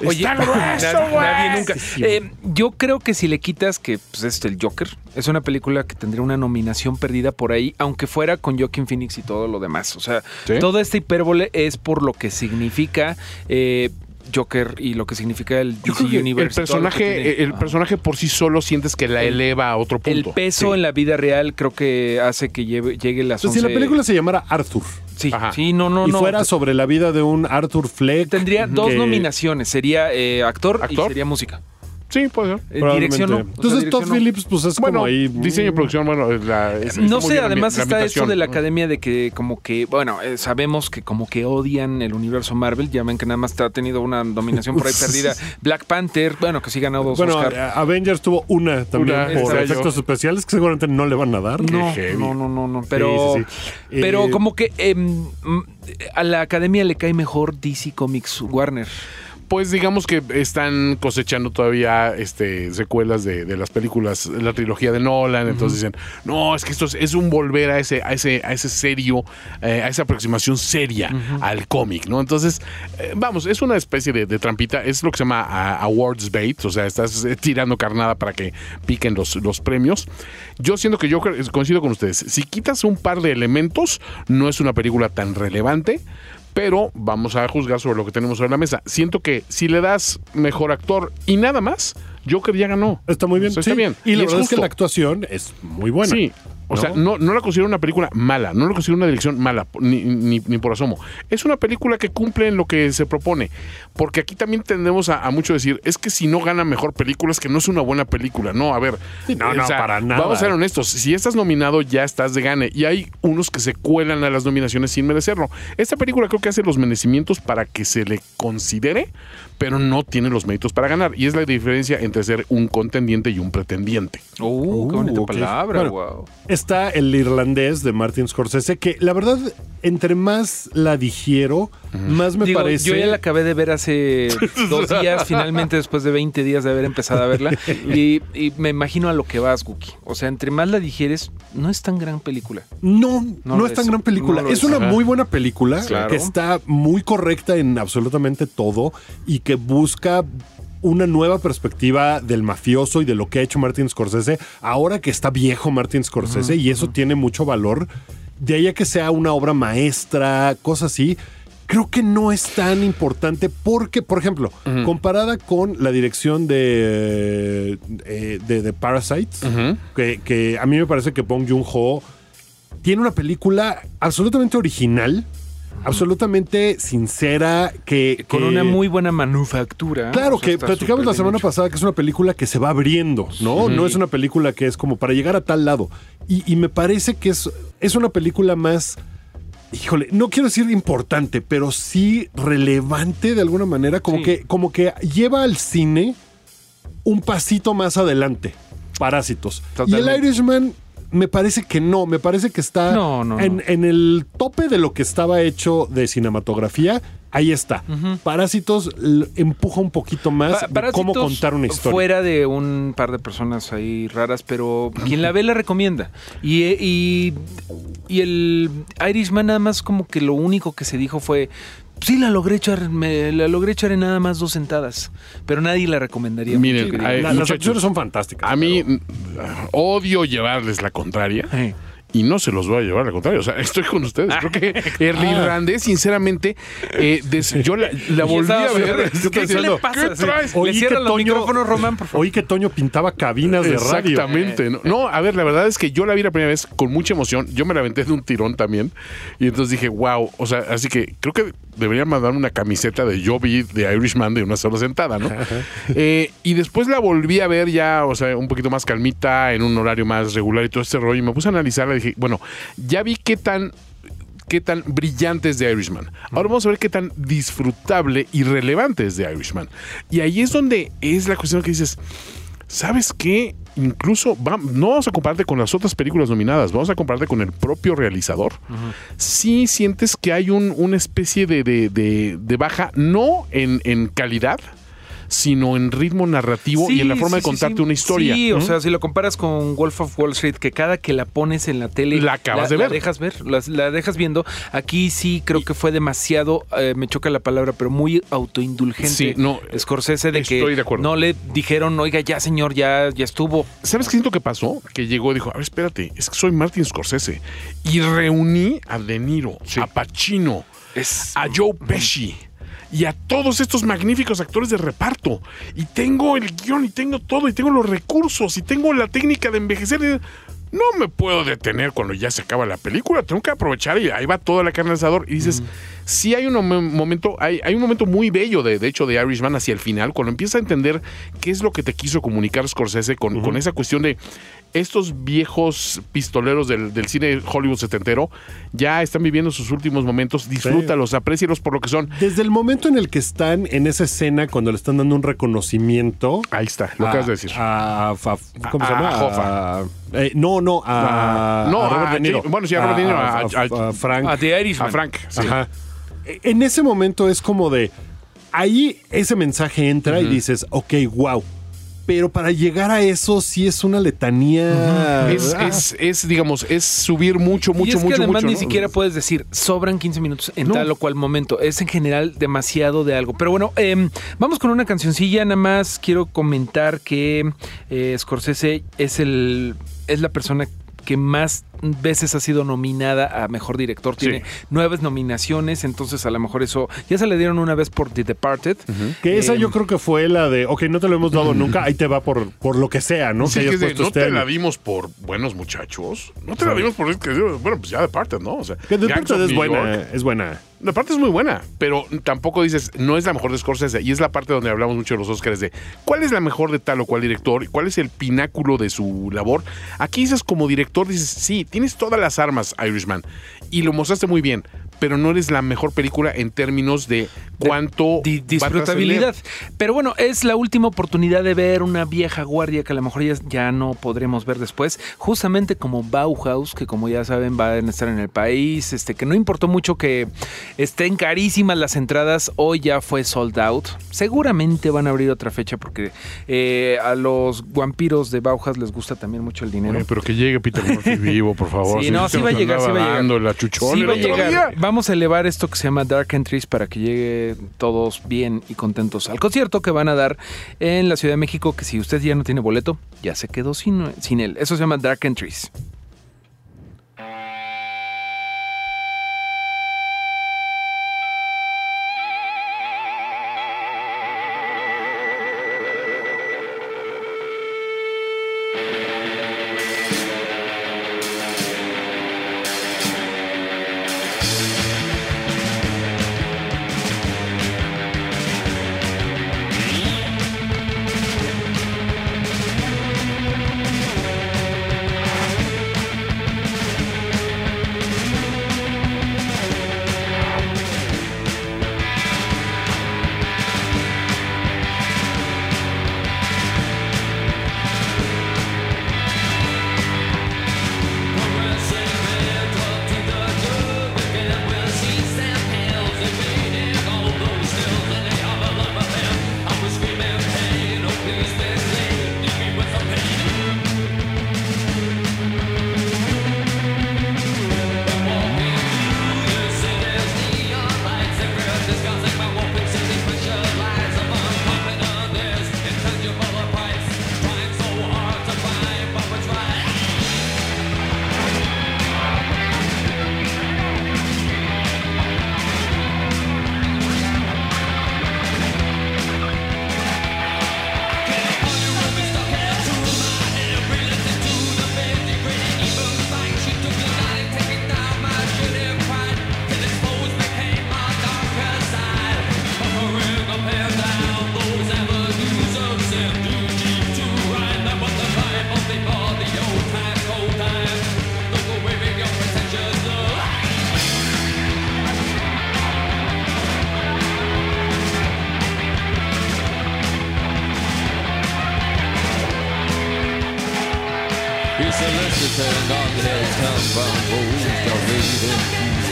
Oye, está grueso, nadie, güey. nadie nunca. Eh, yo creo que si le quitas que pues, es el Joker, es una película que tendría una nominación perdida por ahí, aunque fuera con Joaquin Phoenix y todo lo demás. O sea, ¿Sí? toda esta hipérbole es por lo que significa eh, Joker y lo que significa el DC el Universe. que personaje, el personaje por sí solo sientes que la eleva a otro El punto. peso Sí. en la vida real creo que hace que lleve- llegue las O sea, si la 11 película se llamara Arthur Sí, Ajá. sí, no, no, y no. fuera sobre la vida de un Arthur Fleck. Tendría dos nominaciones. Sería eh, actor, ¿Actor? y sería música. Sí, puede ser. Eh, dirección no. Entonces Todd. Phillips, pues es Bueno, como ahí. diseño y producción, bueno, la- es- No sé, la- además la está esto ambientación, de la academia de que como que, bueno, eh, sabemos que como que odian el universo Marvel, ya ven que nada más ha tenido una dominación por ahí perdida. Black Panther, bueno, que sí ganó dos Bueno, Oscar. eh, Avengers tuvo una también Una, por efectos yo. especiales que seguramente no le van a dar. no, no, no, no, no, pero, sí, sí. pero Eh, como que mm, a la academia le cae mejor DC Comics Warner. Pues digamos que están cosechando todavía este, secuelas de, de las películas, la trilogía de Nolan. Entonces dicen, no, es que esto es, es un volver a ese, a ese, a ese serio, eh, a esa aproximación seria al cómic, ¿no? Entonces, eh, vamos, es una especie de, de trampita, es lo que se llama awards bait, o sea, estás eh, tirando carnada para que piquen los, los premios. Yo siento que yo coincido con ustedes. Si quitas un par de elementos, no es una película tan relevante. Pero vamos a juzgar sobre lo que tenemos sobre la mesa. Siento que si le das mejor actor y nada más, Joker ya ganó. Está muy bien. O sea, está sí. bien. Y la es verdad es que la actuación es muy buena. Sí. O ¿no? sea, no, no la considero una película mala, no la considero una dirección mala, ni, ni- ni por asomo. Es una película que cumple en lo que se propone. Porque aquí también tendemos a, a mucho decir, es que si no gana mejor película es que no es una buena película. No, a ver. no, no, para nada. Vamos a ser honestos. Si estás nominado, ya estás de gane. Y hay unos que se cuelan a las nominaciones sin merecerlo. Esta película creo que hace los merecimientos para que se le considere, pero no tiene los méritos para ganar. Y es la diferencia entre ser un contendiente y un pretendiente. Uh, qué bonita ok. palabra, Bueno, wow. Está el irlandés de Martin Scorsese, que la verdad, entre más la digiero, más me Digo, parece. Yo ya la acabé de ver hace dos días, finalmente después de 20 días de haber empezado a verla. Y, y me imagino a lo que vas, Guki. O sea, entre más la digieres, no es tan gran película. No, No es tan es. gran película. No es es. una Ajá. muy buena película Claro. que está muy correcta en absolutamente todo y que busca una nueva perspectiva del mafioso y de lo que ha hecho Martin Scorsese ahora que está viejo Martin Scorsese y eso tiene mucho valor. De ahí a que sea una obra maestra, cosas así. Creo que no es tan importante porque, por ejemplo, comparada con la dirección de, eh, de, de Parasites, que, que a mí me parece que Bong Joon-ho tiene una película absolutamente original, absolutamente sincera, que... Con que- una muy buena manufactura. Claro, O sea, que platicamos la semana hecho. pasada que es una película que se va abriendo, ¿no? No es una película que es como para llegar a tal lado. Y, y me parece que es, es una película más, híjole, no quiero decir importante, pero sí relevante de alguna manera, como, Sí. que, como que lleva al cine un pasito más adelante. Parásitos. Y el Irishman me parece que no, me parece que está No, no, en, no. en el tope de lo que estaba hecho de cinematografía. Ahí está. Parásitos empuja un poquito más Pa- de cómo contar una historia. Fuera de un par de personas ahí raras, pero quien la ve la recomienda. Y, y, y el Irishman nada más como que lo único que se dijo fue, sí la logré echar, me, la logré echar en nada más dos sentadas, pero nadie la recomendaría. Miren, mucho, que hay-. La- las muchachos, acciones son fantásticas. A mí pero- odio llevarles la contraria. Eh. Y no se los voy a llevar al contrario. O sea, estoy con ustedes. Creo que el irlandés, sinceramente, eh, des- yo la, la volví a ver. ¿Qué, ¿qué le pasa? ¿Qué traes? Le cierran los micrófonos, Román, por favor. Oí que Toño pintaba cabinas de radio. Exactamente. No, No, a ver, la verdad es que yo la vi la primera vez con mucha emoción. Yo me la aventé de un tirón también. Y entonces dije, wow. O sea, así que creo que deberían mandarme una camiseta de yo vi de Irishman de una sola sentada, ¿no? Eh, y después la volví a ver ya, o sea, un poquito más calmita, en un horario más regular y todo este rollo. Y me puse a analizarla y dije, bueno, ya vi qué tan qué tan brillante es de Irishman. Ahora vamos a ver qué tan disfrutable y relevante es de Irishman. Y ahí es donde es la cuestión que dices, ¿sabes qué? Incluso va- no vamos a compararte con las otras películas nominadas, vamos a compararte con el propio realizador. Sí sientes que hay un- una especie de, de- de- de baja, no en, en calidad, sino en ritmo narrativo y en la forma de sí, contarte sí. una historia. Sí, o sea, si lo comparas con Wolf of Wall Street, que cada que la pones en la tele La acabas de ver. La dejas ver, la, la dejas viendo. Aquí sí creo que fue demasiado, eh, me choca la palabra, pero muy autoindulgente. Sí, no, Scorsese de estoy que de acuerdo. no le dijeron, oiga, ya señor, ya, ya estuvo. ¿Sabes qué siento que pasó? Que llegó y dijo, a ver, espérate, es que soy Martin Scorsese. Y reuní a De Niro, a Pacino, Es a Joe Pesci y a todos estos magníficos actores de reparto. Y tengo el guion y tengo todo y tengo los recursos y tengo la técnica de envejecer. No me puedo detener cuando ya se acaba la película, tengo que aprovechar y ahí va toda la carne. Y dices, sí hay un mom- momento, hay, hay un momento muy bello de, de hecho de Irishman hacia el final, cuando empieza a entender qué es lo que te quiso comunicar Scorsese con, con esa cuestión de estos viejos pistoleros del, del cine Hollywood setentero ya están viviendo sus últimos momentos, disfrútalos, aprécialos por lo que son. Desde el momento en el que están en esa escena, cuando le están dando un reconocimiento. Ahí está, lo a- acabas de decir. A, ¿Cómo se llama? a Hoffa. A- eh, no, no, a, no, a Robert a De Niro. Bueno, sí, a Robert De Niro, a- a- a Frank. a The Irishman. A Frank, sí. Ajá. En ese momento es como de. ahí ese mensaje entra y dices, ok, wow. Pero para llegar a eso sí es una letanía. Es, Ah, es, es, digamos, es subir mucho, mucho, y es mucho, que además mucho, ni ¿no? siquiera puedes decir, sobran 15 minutos en No. tal o cual momento. Es en general demasiado de algo. Pero bueno, em, vamos con una cancioncilla. Nada más quiero comentar que eh, Scorsese es, el, es la persona que más veces ha sido nominada a Mejor Director. Tiene nueve nominaciones, entonces a lo mejor eso... Ya se le dieron una vez por The Departed. Que esa Em, yo creo que fue la de, ok, no te lo hemos dado nunca, ahí te va por, por lo que sea, ¿no? Sí, que que de, no este te año. la dimos por buenos muchachos. No te la dimos por. que- Bueno, pues ya de parte, ¿no? O sea, Que de Gangs parte of es New buena, York. es buena. La parte es muy buena, pero tampoco dices, no es la mejor de Scorsese. Y es la parte donde hablamos mucho de los Oscars de cuál es la mejor de tal o cual director, cuál es el pináculo de su labor. Aquí dices, como director, dices, sí, tienes todas las armas, Irishman, y lo mostraste muy bien, pero no eres la mejor película en términos de cuánto. A disfrutabilidad. Pero bueno, es la última oportunidad de ver una vieja guardia que a lo mejor ya, ya no podremos ver después. Justamente como Bauhaus, que como ya saben van a estar en el país, este, que no importó mucho que estén carísimas las entradas, hoy ya fue sold out. Seguramente van a abrir otra fecha porque eh, a los vampiros de Bauhaus les gusta también mucho el dinero. Oye, pero que llegue Peter Murphy vivo, por favor. Sí, no, sí va a llegar, sí va a llegar. Dando la chuchón Sí el va a llegar. Vamos a elevar esto que se llama Dark Entries para que llegue todos bien y contentos al concierto que van a dar en la Ciudad de México, que si usted ya no tiene boleto, ya se quedó sin él. Eso se llama Dark Entries.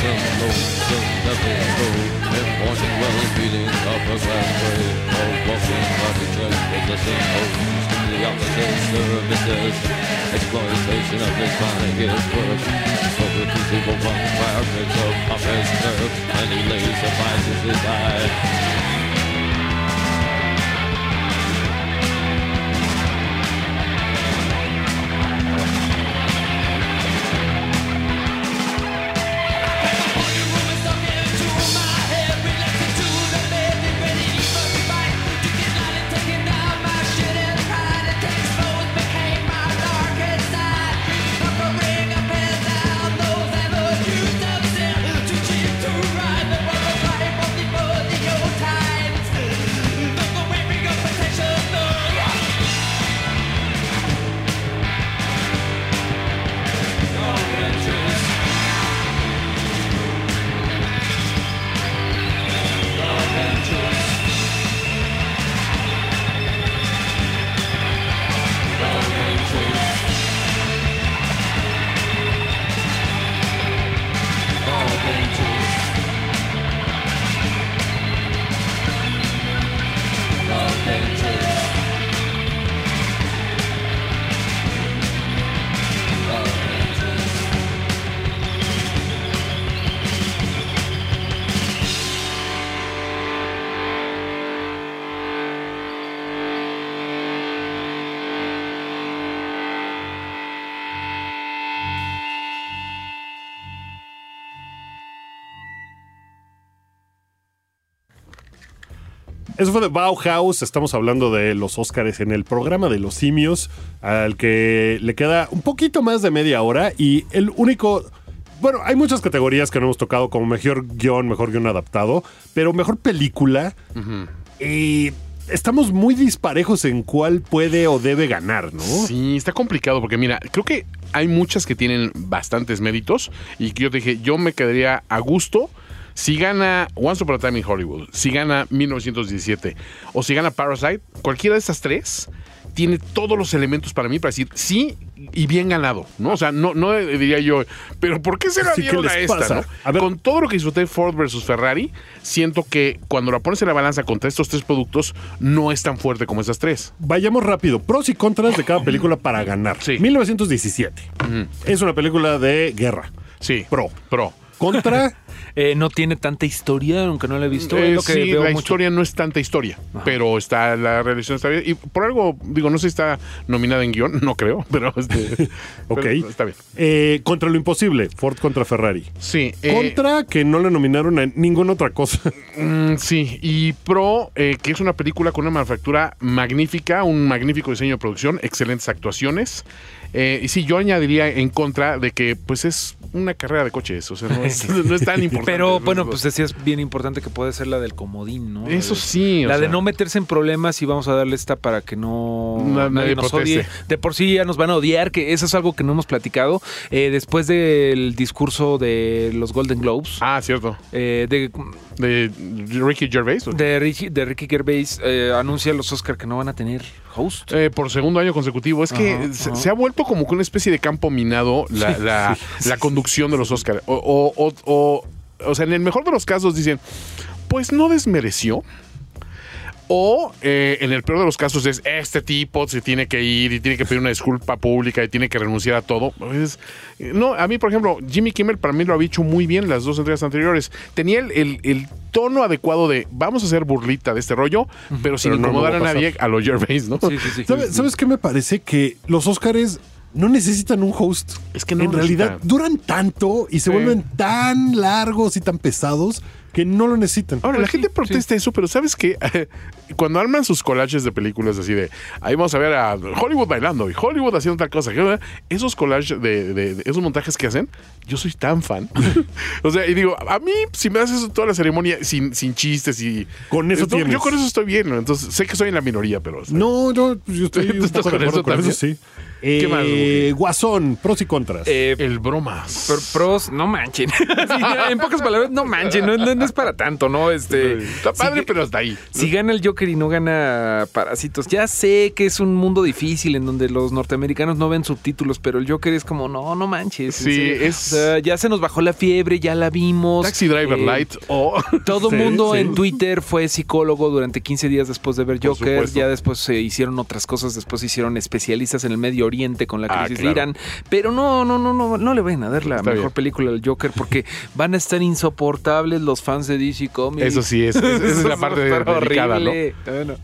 low, low, low, level, low. Important well-being of a grand way of walking like a dress with the same hose. The opposite services, exploitation of his mind, is work. Public people want fireworks of pompous nerves, and he lays the vices his eye. Eso fue de Bauhaus. Estamos hablando de los Óscares en el programa de los simios, al que le queda un poquito más de media hora. Y el único. Bueno, hay muchas categorías que no hemos tocado, como mejor guion, mejor guion adaptado, pero mejor película. Y estamos muy disparejos en cuál puede o debe ganar, ¿no? Sí, está complicado porque mira, creo que hay muchas que tienen bastantes méritos y que yo te dije, yo me quedaría a gusto si gana Once Upon a Time in Hollywood, si gana 1917 o si gana Parasite, cualquiera de estas tres tiene todos los elementos para mí para decir sí y bien ganado, ¿no? O sea, no, no diría yo, pero ¿por qué se la Sí, ¿qué dieron a esta? no? A ver. Con todo lo que disfruté Ford versus Ferrari, siento que cuando la pones en la balanza contra estos tres productos, no es tan fuerte como esas tres. Vayamos rápido. Pros y contras de cada película para ganar. Sí. 1917. Es una película de guerra. Sí. Pro. Pro. Contra. Eh, no tiene tanta historia, aunque no la he visto. Eh, es lo que sí, veo la mucho. historia no es tanta historia, pero está la realización está bien. Y por algo, digo, no sé si está nominada en guion, no creo, pero, este, Ok. pero está bien. Eh, contra lo imposible. Ford contra Ferrari. Sí. Contra que no le nominaron a ninguna otra cosa. mm, sí, y Pro, eh, que es una película con una manufactura magnífica, un magnífico diseño de producción, excelentes actuaciones. Eh, y sí, yo añadiría en contra de que, pues, es una carrera de coches, o sea, no es, no es tan importante. Pero bueno, pues decías bien importante que puede ser la del comodín, ¿no? Eso La sí, o La de sea. no meterse en problemas y vamos a darle esta para que no Na- nadie nadie nos proteste. odie. De por sí ya nos van a odiar, que eso es algo que no hemos platicado. Eh, después del discurso de los Golden Globes, Ah, cierto. eh, de, De Ricky Gervais. ¿o? de, Ricky, de Ricky Gervais, eh, anuncia los Oscar que no van a tener host. Eh, por segundo año consecutivo. Es que Ajá, se, ajá. se ha vuelto como que una especie de campo minado la, la- la conducción de los Oscars. O, o, o, o- o sea, en el mejor de los casos dicen, pues no desmereció. O eh, en el peor de los casos es este tipo se tiene que ir y tiene que pedir una disculpa pública y tiene que renunciar a todo. Pues, no, a mí, por ejemplo, Jimmy Kimmel para mí lo había hecho muy bien las dos entregas anteriores. Tenía el, el- el tono adecuado de vamos a hacer burlita de este rollo, pero sin Pero no, incomodar a a nadie a los Gervais, ¿no? Sí, sí, sí. ¿Sabes, ¿Sabes qué me parece? Que los Óscares no necesitan un host. Es que no En realidad necesitan. duran tanto y se Sí. vuelven tan largos y tan pesados que no lo necesitan. Ahora, Pues la sí, gente protesta eso, pero ¿sabes qué? Cuando arman sus collages de películas así de, ahí vamos a ver a Hollywood bailando y Hollywood haciendo tal cosa, esos collages de, de- de esos montajes que hacen, yo soy tan fan. o sea, y digo, a mí, si me haces toda la ceremonia sin, sin chistes y... Con eso yo, tienes. yo con eso estoy bien, ¿no? Entonces, sé que soy en la minoría, pero... No, no, yo estoy ¿Tú un estás poco de con acuerdo eso con también? eso, sí. ¿Qué más, Eh? Guasón, pros y contras. Eh, El bromas. Pr- pros, no manchen. Sí, en pocas palabras, no manchen. No, no- no es para tanto, ¿no? Este, Está padre, si- pero hasta ahí. Si gana el Joker y no gana Parásitos, ya sé que es un mundo difícil en donde los norteamericanos no ven subtítulos, pero el Joker es como, no, no manches. en Sí, serio. es- O sea, ya se nos bajó la fiebre, ya la vimos. Taxi Driver Eh, Light o... Todo Sí, mundo sí. en Twitter fue psicólogo durante 15 días después de ver Por Joker. supuesto. Ya después se hicieron otras cosas. Después se hicieron especialistas en el Medio Oriente con la Ah, crisis claro. de Irán. Pero no, no, no, no, no le vayan a dar la Está mejor bien. película al Joker porque van a estar insoportables los fans de DC Comics. Eso sí, es, es- esa es la parte delicada, ¿no? horrible. Bueno.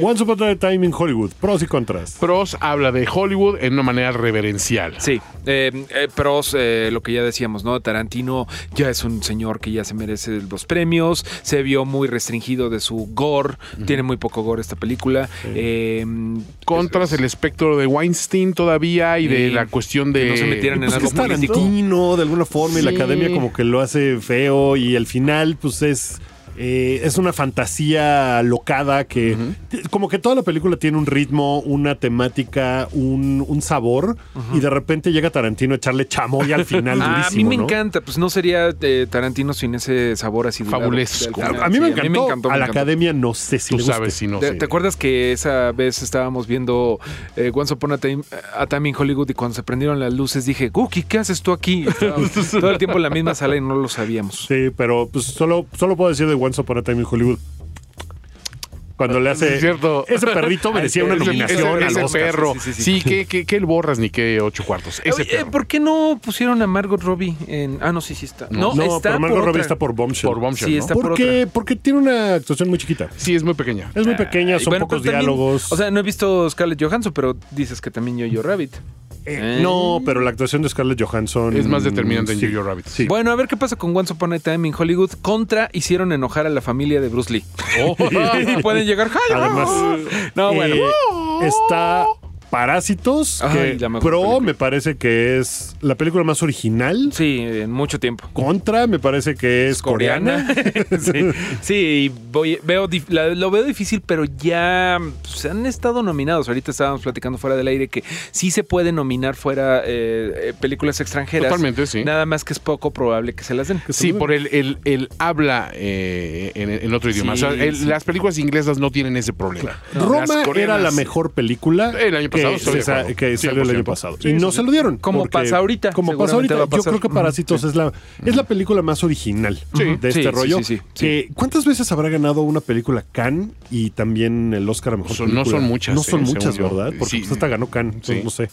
Once Upon a Time in Hollywood, pros y contras. Pros habla de Hollywood en una manera reverencial. Sí, eh, eh, pros, eh, lo que ya decíamos, ¿no? Tarantino ya es un señor que ya se merece los premios, se vio muy restringido de su gore, tiene muy poco gore esta película. Eh, Contras el espectro de Weinstein todavía y de la cuestión de... Que no se metieran en Pues que algo. Tarantino de alguna forma y la academia como que lo hace feo y al final pues es eh, es una fantasía locada que como que toda la película tiene un ritmo, una temática, un, un sabor y de repente llega Tarantino a echarle chamoy al final Ah, a mí durísimo, me ¿no? encanta, pues no sería eh, Tarantino sin ese sabor así Fabulesco. del A, final. a mí me encantó, a, me la encantó. academia no sé si Tú le guste. sabes si no ¿Te, sé. te acuerdas que esa vez estábamos viendo eh, Once Upon a Time, a Time in Hollywood y cuando se prendieron las luces dije, Guki, ¿qué haces tú aquí? Estábamos todo el tiempo en la misma sala y no lo sabíamos. Sí, pero pues solo, solo puedo decir de Once Upon a Time in Hollywood. Cuando le hace. Es cierto. Ese perrito merecía una Ese- nominación ese, al ese Oscar. perro. Sí, sí, sí, Sí, que, que, que el borras ni que ocho cuartos. Ese Oye, perro. ¿Por qué no pusieron a Margot Robbie en.? Ah, no, sí, sí está. No, No, está pero Margot por Robbie otra. está por Bombshell. Por Bombshell, Sí, ¿no? está por Porque, porque tiene una actuación muy chiquita. Sí, es muy pequeña. Es muy pequeña, Y son bueno, pocos también- diálogos. O sea, no he visto Scarlett Johansson, pero dices que también Yo-Yo Rabbit. Eh, No, pero la actuación de Scarlett Johansson Es más determinante en sí. Jojo Rabbit. Sí. Bueno, a ver qué pasa con Once Upon a Time in Hollywood. Contra hicieron enojar a la familia de Bruce Lee. y pueden llegar. ¡Ay, Además, No, bueno. eh, está Parásitos, Ay, que la mejor Pro película. me parece que es la película más original. Sí, en mucho tiempo. Contra me parece que es coreana. sí, sí, y voy, veo, la- lo veo difícil, pero ya pues, han estado nominados. Ahorita estábamos platicando fuera del aire que sí se puede nominar fuera eh, eh, películas extranjeras. Totalmente, sí. Nada más que es poco probable que se las den. Sí, por el, el, el habla eh, en, en otro idioma. Sí, O sea, el- sí. Las películas inglesas no tienen ese problema. Roma era la mejor película El año pasado, que, sa- salió el año 100%. pasado. Sí, y no sí, se lo dieron. Como pasa ahorita, Como pasa ahorita. Yo creo que Parásitos es, la, es la película más original de este sí, rollo. sí, sí, sí. Que, ¿Cuántas veces habrá ganado una película Cannes y también el Oscar a Mejor Son- no son muchas, No son eh, muchas. ¿verdad? Porque Sí. pues, esta ganó Cannes, entonces Sí. no sé.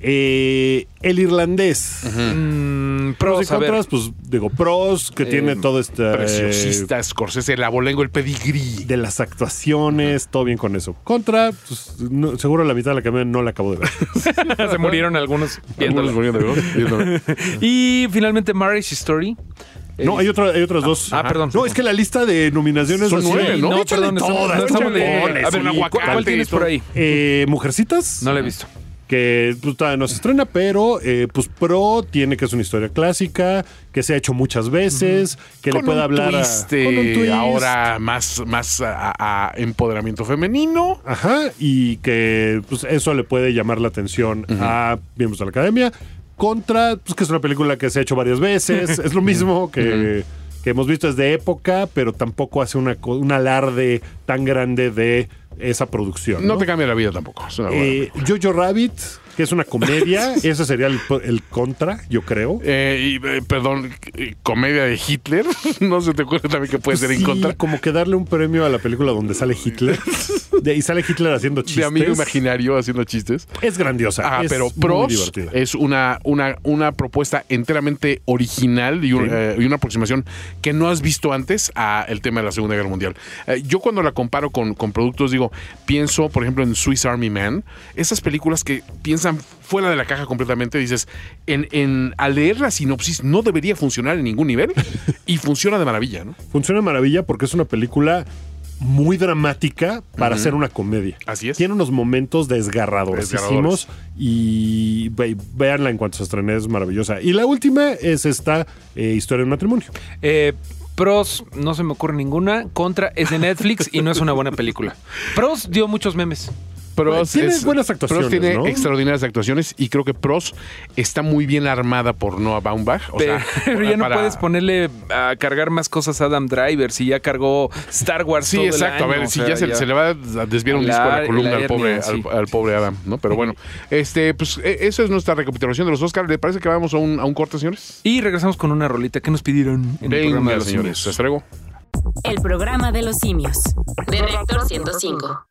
Eh, el irlandés. Mm, Pros y contras, pues digo, pros, que Eh, tiene todo este... Preciosista, Scorsese, el abolengo, el pedigrí. de las actuaciones, todo bien con eso. Contra, pues, no- seguro la mitad de la que no la acabo de ver. se murieron algunos murieron. Y finalmente Marriage Story. No, hay, otra, hay otras dos. Ah, perdón. No, es que la lista de nominaciones Son nueve, ¿no? No, perdón, todas, no estamos échale leyendo. todas, A ver, sí, aguacate ¿cuál, cuál tienes por ahí? Eh, Mujercitas. No la he visto. Que pues, todavía no se estrena, pero eh, pues Pro tiene que es una historia clásica, que se ha hecho muchas veces, que le puede hablar twist, con un twist. ahora más, más a, a empoderamiento femenino. Ajá, y que pues, eso le puede llamar la atención a miembros de la academia. Contra, pues que es una película que se ha hecho varias veces, es lo mismo que, que hemos visto desde época, pero tampoco hace una, un alarde tan grande de esa producción. No, ¿no? te cambia la vida tampoco. Es una buena Eh. Jojo Rabbit, que es una comedia, ese sería el, el contra, yo creo. Eh, y, eh, perdón, eh, comedia de Hitler. no se te ocurre también que puede ser en contra. como que darle un premio a la película donde sale Hitler. De- y sale Hitler haciendo chistes. De amigo imaginario haciendo chistes. Es grandiosa. Ah, es pero Pros es una, una, una propuesta enteramente original y, un- Sí. eh, y una aproximación que no has visto antes a el tema de la Segunda Guerra Mundial. Yo cuando la comparo con, con productos, digo, pienso, por ejemplo, en Swiss Army Man, esas películas que piensan fuera de la caja completamente, dices, en, en, al leer la sinopsis no debería funcionar en ningún nivel y funciona de maravilla, ¿no? Funciona de maravilla porque es una película muy dramática para hacer una comedia. Así es. Tiene unos momentos desgarradores Desgarradores. y ve- véanla en cuanto se estrene, es maravillosa. Y la última es esta eh, historia de matrimonio. Eh, pros, no se me ocurre ninguna. Contra, es de Netflix y no es una buena película. Pros dio muchos memes. Pros Tiene buenas actuaciones, Pros tiene ¿no? extraordinarias actuaciones y creo que Pros está muy bien armada por Noah Baumbach. O sea, Pero ya no para- puedes ponerle a cargar más cosas a Adam Driver si ya cargó Star Wars. Sí, todo el exacto. año, a ver, si sea, ya, se, se le va a desviar un La- disco a la la columna al hernia, pobre, sí. al, al pobre Adam, ¿no? Pero bueno, este, pues e- esa es nuestra recapitulación de los Oscars. ¿Le parece que vamos a un, a un corte, señores? Y regresamos con una rolita que nos pidieron en el programa de Venga, los señores. simios. El programa de los simios. De Reactor 105.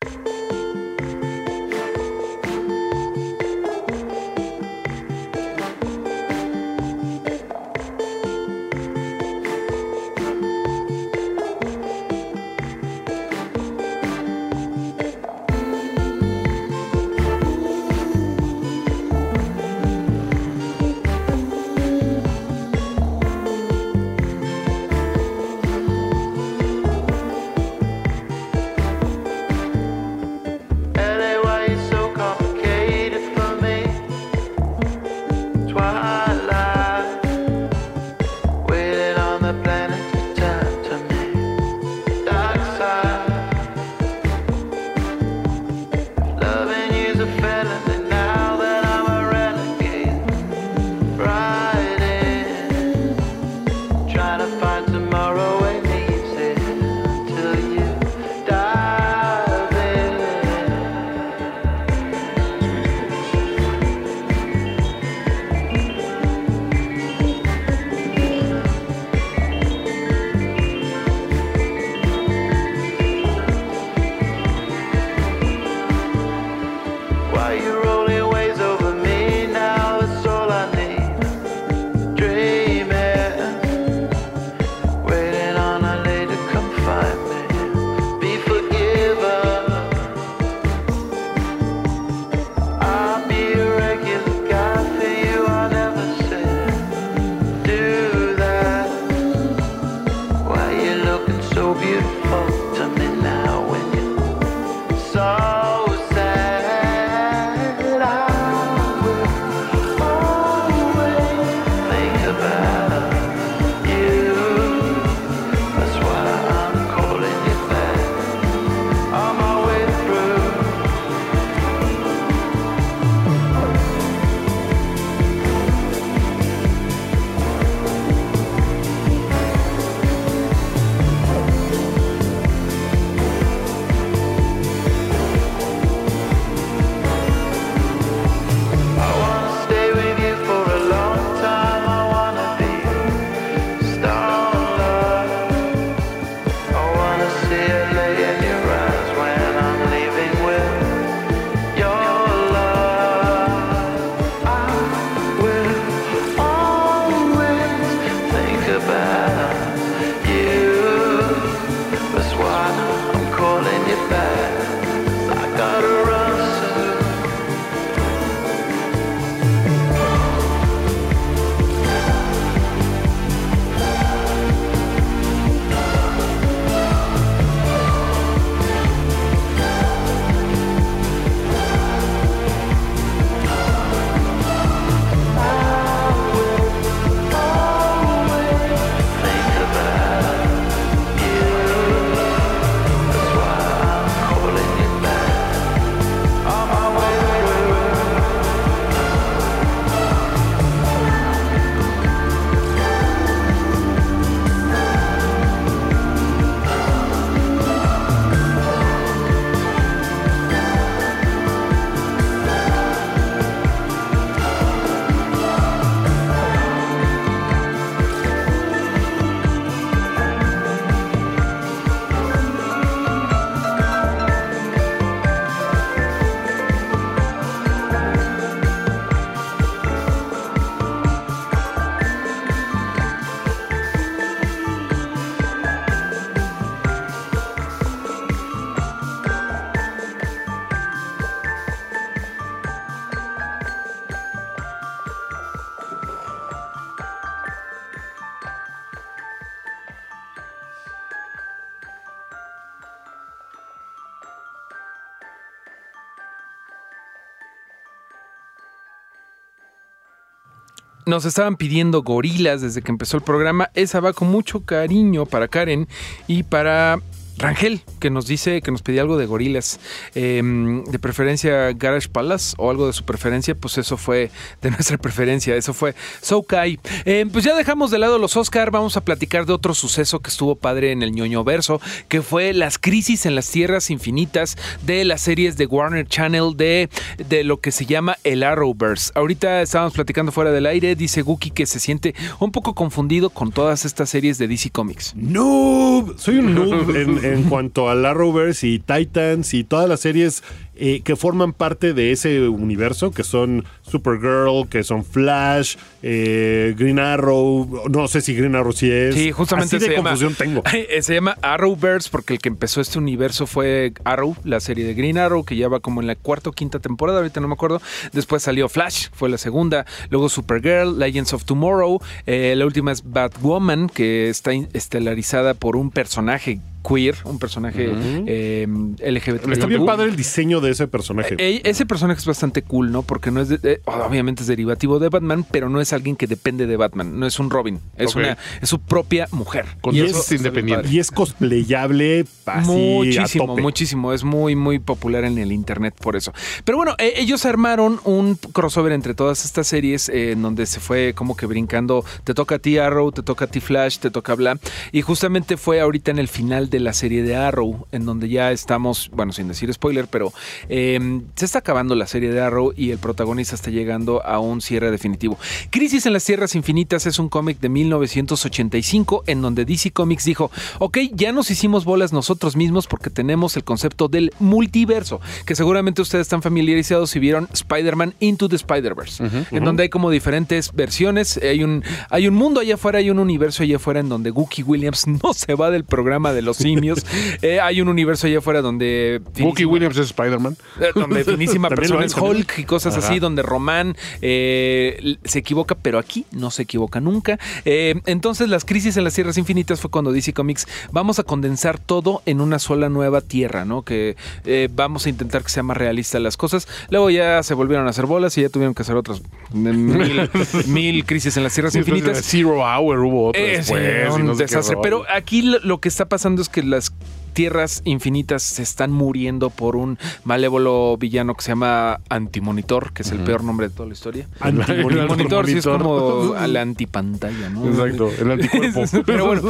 Nos estaban pidiendo gorilas desde que empezó el programa. Esa va con mucho cariño para Karen y para Rangel, que nos dice que nos pedía algo de gorilas. Eh, de preferencia Garage Palace o algo de su preferencia, pues eso fue de nuestra preferencia. Eso fue Soukai. Eh, pues ya dejamos de lado los Oscar. Vamos a platicar de otro suceso que estuvo padre en el ñoño verso, que fue las crisis en las tierras infinitas de las series de Warner Channel de, de lo que se llama el Arrowverse. Ahorita estábamos platicando fuera del aire. Dice Guki que se siente un poco confundido con todas estas series de DC Comics. Noob. Soy un noob en, en cuanto a Arrowverse y Titans y todas las series eh, que forman parte de ese universo, que son Supergirl, que son Flash, eh, Green Arrow. No sé si Green Arrow sí es. Sí, justamente Así de se llama, confusión tengo. Eh, Se llama Arrowverse porque el que empezó este universo fue Arrow, la serie de Green Arrow, que ya va como en la cuarta o quinta temporada, ahorita no me acuerdo. Después salió Flash, fue la segunda. Luego Supergirl, Legends of Tomorrow. Eh, la última es Batwoman, que está estelarizada por un personaje queer, un personaje eh, LGBT. Está bien padre el diseño de ese personaje. Eh, ese personaje es bastante cool, ¿no? Porque no es, de- eh, obviamente es derivativo de Batman, pero no es alguien que depende de Batman, no es un Robin, es una es su propia mujer. Con Y eso eso es independiente. y es cosplayable así muchísimo, a tope. muchísimo. Es muy, muy popular en el internet por eso. Pero bueno, eh, ellos armaron un crossover entre todas estas series eh, en donde se fue como que brincando. Te toca a ti Arrow, te toca a ti Flash, te toca bla. Y justamente fue ahorita en el final de la serie de Arrow, en donde ya estamos, bueno, sin decir spoiler, pero eh, se está acabando la serie de Arrow y el protagonista está llegando a un cierre definitivo. Crisis en las Tierras Infinitas es un cómic de 1985 en donde DC Comics dijo, ok, ya nos hicimos bolas nosotros mismos porque tenemos el concepto del multiverso, que seguramente ustedes están familiarizados si vieron Spider-Man Into the Spider-Verse, en donde hay como diferentes versiones, hay un, hay un mundo allá afuera, hay un universo allá afuera en donde Gookie Williams no se va del programa de los simios, Eh, hay un universo allá afuera donde... Wookie Williams es Spider-Man. Eh, donde finísima persona es también. Hulk y cosas Ajá. así, donde Román eh, se equivoca, pero aquí no se equivoca nunca. Eh, entonces, las crisis en las Tierras Infinitas fue cuando DC Comics vamos a condensar todo en una sola nueva tierra, ¿no? Que eh, vamos a intentar que sea más realista las cosas. Luego ya se volvieron a hacer bolas y ya tuvieron que hacer otras mil, mil crisis en las Tierras Infinitas. Zero Hour hubo otro sí, y no desastre. Pero aquí lo, lo que está pasando es que las tierras infinitas se están muriendo por un malévolo villano que se llama Antimonitor, que es el peor nombre de toda la historia. Antimonitor. Monitor sí es Antimonitor. como a la antipantalla, ¿no? Exacto, el anticuerpo. Pero bueno,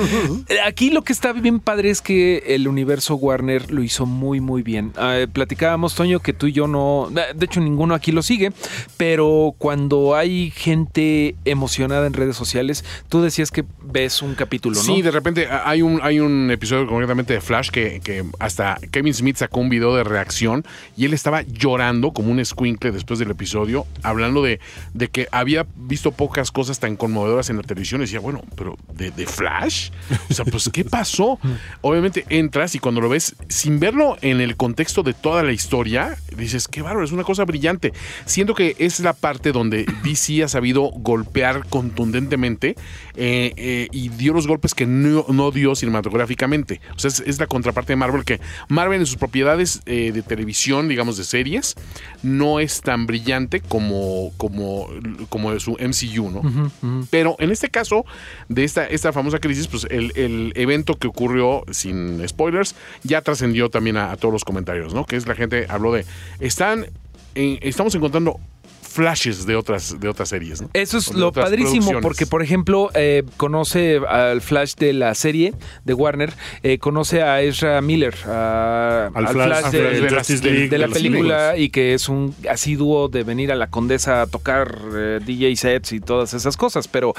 aquí lo que está bien padre es que el universo Warner lo hizo muy, muy bien. Ah, platicábamos, Toño, que tú y yo no. De hecho, ninguno aquí lo sigue, pero cuando hay gente emocionada en redes sociales, tú decías que ves un capítulo, ¿no? Sí, de repente hay un, hay un episodio concretamente de Flash que, que hasta Kevin Smith sacó un video de reacción y él estaba llorando como un escuincle después del episodio, hablando de, de que había visto pocas cosas tan conmovedoras en la televisión. Y decía, bueno, pero ¿de, de Flash? O sea, pues, ¿qué pasó? Obviamente entras y cuando lo ves, sin verlo en el contexto de toda la historia, dices, qué bárbaro, es una cosa brillante. Siento que es la parte donde DC ha sabido golpear contundentemente eh, eh, y dio los golpes que no, no dio cinematográficamente. O sea, es, es la contraparte de Marvel que Marvel en sus propiedades eh, de televisión, digamos de series, no es tan brillante como, como, como su MCU, ¿no? Pero en este caso, de esta, esta famosa crisis, pues el, el evento que ocurrió, sin spoilers, ya trascendió también a, a todos los comentarios, ¿no? Que es la gente habló de, están, en- estamos encontrando flashes de otras, de otras series, ¿no? Eso es lo padrísimo, porque por ejemplo, eh, conoce al Flash de la serie de Warner, eh, conoce a Ezra Miller, a- Al al Flash, Flash, al de, Flash de de la- League, de película películas. y que es un asiduo de venir a la Condesa a tocar eh, DJ sets y todas esas cosas, pero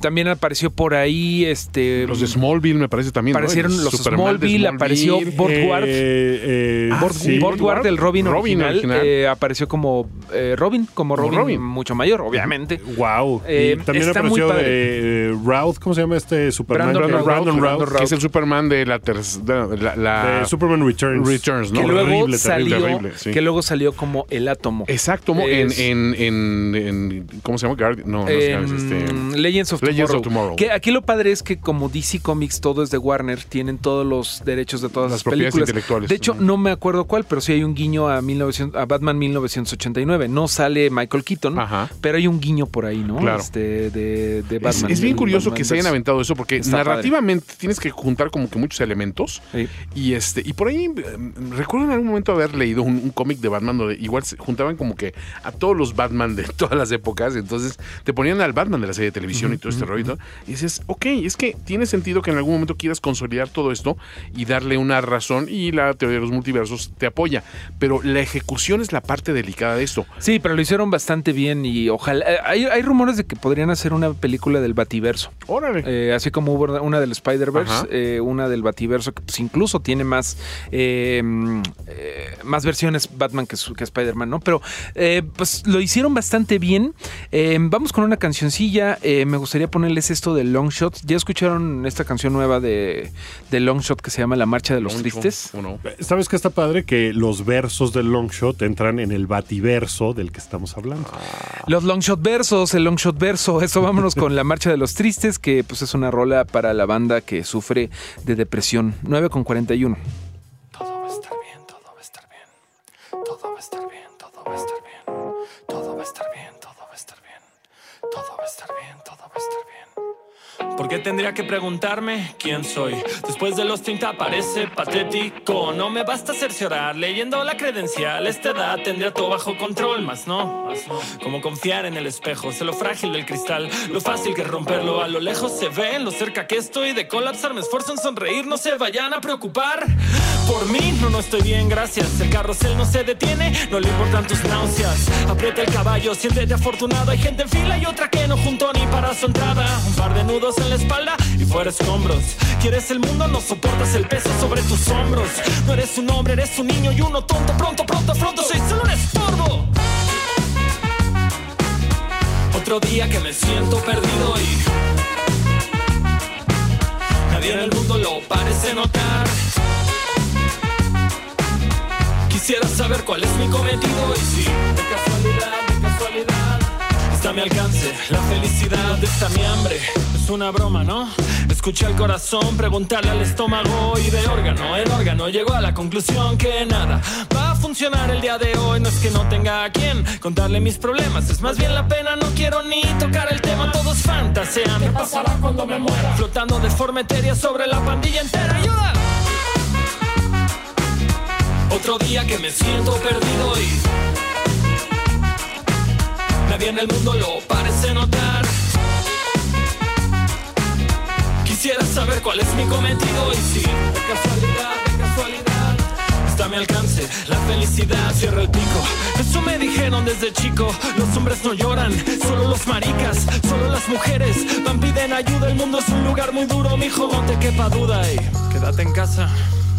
también apareció por ahí este Los de Smallville me parece también. aparecieron los Superman de Smallville, apareció Borgward. Eh, Ah, sí. El Robin, Robin original, original. eh, apareció como Robin, como Robin, Robin. mucho mayor, obviamente. Wow. Eh, y también está muy apareció padre. de eh, Routh, ¿cómo se llama este Superman? Brandon Eh, Routh. Brandon Brandon Routh. que es el Superman de la tercera. La, la- De Superman Returns. Returns, ¿no? que luego Horrible, salió, terrible, terrible, sí. que luego salió como el átomo. Exacto, Es- en, en, en- ¿Cómo se llama? Guardi- No, no es En Guardians, este, Legends of Legends Tomorrow. of Tomorrow. Que aquí lo padre es que como DC Comics todo es de Warner, tienen todos los derechos de todas Las las, propiedades películas. intelectuales. De hecho, no me acuerdo cuál, pero sí hay un guiño a, 1900 a Batman 1989. No sale sale Michael Keaton, Ajá. pero hay un guiño por ahí, ¿no? Claro. Este, de, Batman. es bien curioso Batman que se hayan aventado eso porque Está narrativamente tienes que juntar como que muchos elementos Sí. y este y por ahí eh, recuerdo en algún momento haber leído un, un cómic de Batman donde igual se juntaban como que a todos los Batman de todas las épocas entonces te ponían al Batman de la serie de televisión y todo este rollo y todo, y dices ok es que tiene sentido que en algún momento quieras consolidar todo esto y darle una razón y la teoría de los multiversos te apoya pero la ejecución es la parte delicada de esto Sí, pero lo hicieron bastante bien y ojalá. eh, Hay, hay rumores de que podrían hacer una película del Bativerso. órale Eh, así como hubo una del. Spider-Verse, eh, una del Bativerso, que pues, incluso tiene más, eh, mm, eh, más versiones Batman que, su- que Spider-Man, ¿no? Pero eh, pues lo hicieron bastante bien. Eh, vamos con una cancioncilla. eh, me gustaría ponerles esto de Long Shot. ¿Ya escucharon esta canción nueva de, de Long Shot que se llama La Marcha de los Tristes? ¿O no? ¿Sabes qué está padre? Que los versos del Longshot entran en el bativerso del que estamos hablando. Los long shot versos, el long shot verso, eso vámonos con la marcha de los tristes, que pues es una rola para la banda que sufre de depresión. 9 con 41. ¿Por qué tendría que preguntarme quién soy? Después de los 30 parece patético. No me basta cerciorar leyendo la credencial. Esta edad tendría todo bajo control, más no. Como confiar en el espejo, sé lo frágil del cristal, lo fácil que romperlo. A lo lejos se ve, en lo cerca que estoy de colapsar. Me esfuerzo en sonreír, no se vayan a preocupar. Por mí, no, no estoy bien, gracias. El carrusel no se detiene, no le importan tus náuseas. Aprieta el caballo, siéntete afortunado. Hay gente en fila y otra que no juntó ni para su entrada. Un par de nudos en la espalda y fuera escombros. Quieres el mundo, no soportas el peso sobre tus hombros. No eres un hombre, eres un niño y uno tonto. Pronto, pronto, pronto, soy solo un estorbo. Otro día que me siento perdido y cuál es mi cometido y si de casualidad, de casualidad está mi alcance la felicidad de esta mi hambre. Es una broma, ¿no? Escuché al corazón preguntarle al estómago y de órgano en órgano llegó a la conclusión que nada va a funcionar el día de hoy. No es que no tenga a quien contarle mis problemas, es más bien la pena. No quiero ni tocar el tema, todos fantasean. ¿Qué pasará cuando me muera? Flotando de forma etérea sobre la pandilla entera. ¡Ayuda! Otro día que me siento perdido y nadie en el mundo lo parece notar. Quisiera saber cuál es mi cometido y si de casualidad, de casualidad está a mi alcance la felicidad. Cierra el pico. Eso me dijeron desde chico. Los hombres no lloran, solo los maricas, solo las mujeres van piden ayuda. El mundo es un lugar muy duro, mijo, no te quepa duda y quédate en casa.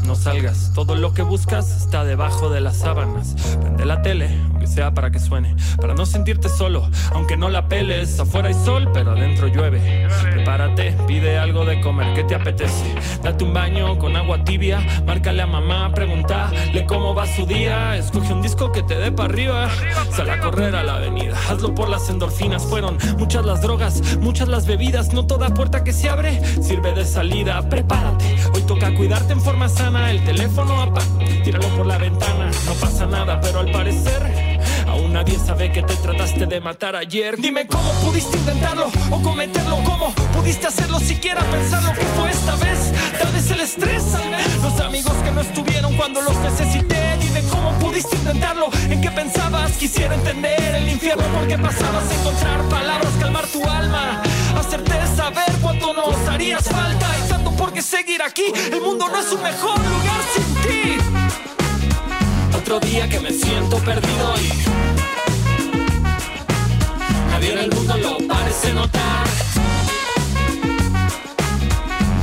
No salgas, todo lo que buscas está debajo de las sábanas. Prende la tele, aunque sea para que suene, para no sentirte solo, aunque no la peles. Afuera hay sol, pero adentro llueve. Prepárate, pide algo de comer, ¿qué te apetece? Date un baño con agua tibia, márcale a mamá, pregúntale cómo va su día. Escoge un disco que te dé para arriba, sal a correr a la avenida. Hazlo por las endorfinas, fueron muchas las drogas, muchas las bebidas. No toda puerta que se abre sirve de salida. Prepárate, hoy toca cuidarte en forma sana. El teléfono apaga, tíralo por la ventana. No pasa nada, pero al parecer. Aún nadie sabe que te trataste de matar ayer. Dime cómo pudiste intentarlo o cometerlo. ¿Cómo pudiste hacerlo siquiera pensarlo que fue esta vez? Tal vez el estrés, los amigos que no estuvieron cuando los necesité. Dime cómo pudiste intentarlo. ¿En qué pensabas? Quisiera entender el infierno porque pasabas a encontrar palabras, calmar tu alma, hacerte saber cuánto nos harías falta. Qué seguir aquí. El mundo no es un mejor lugar sin ti. Otro día que me siento perdido y nadie en el mundo lo parece notar.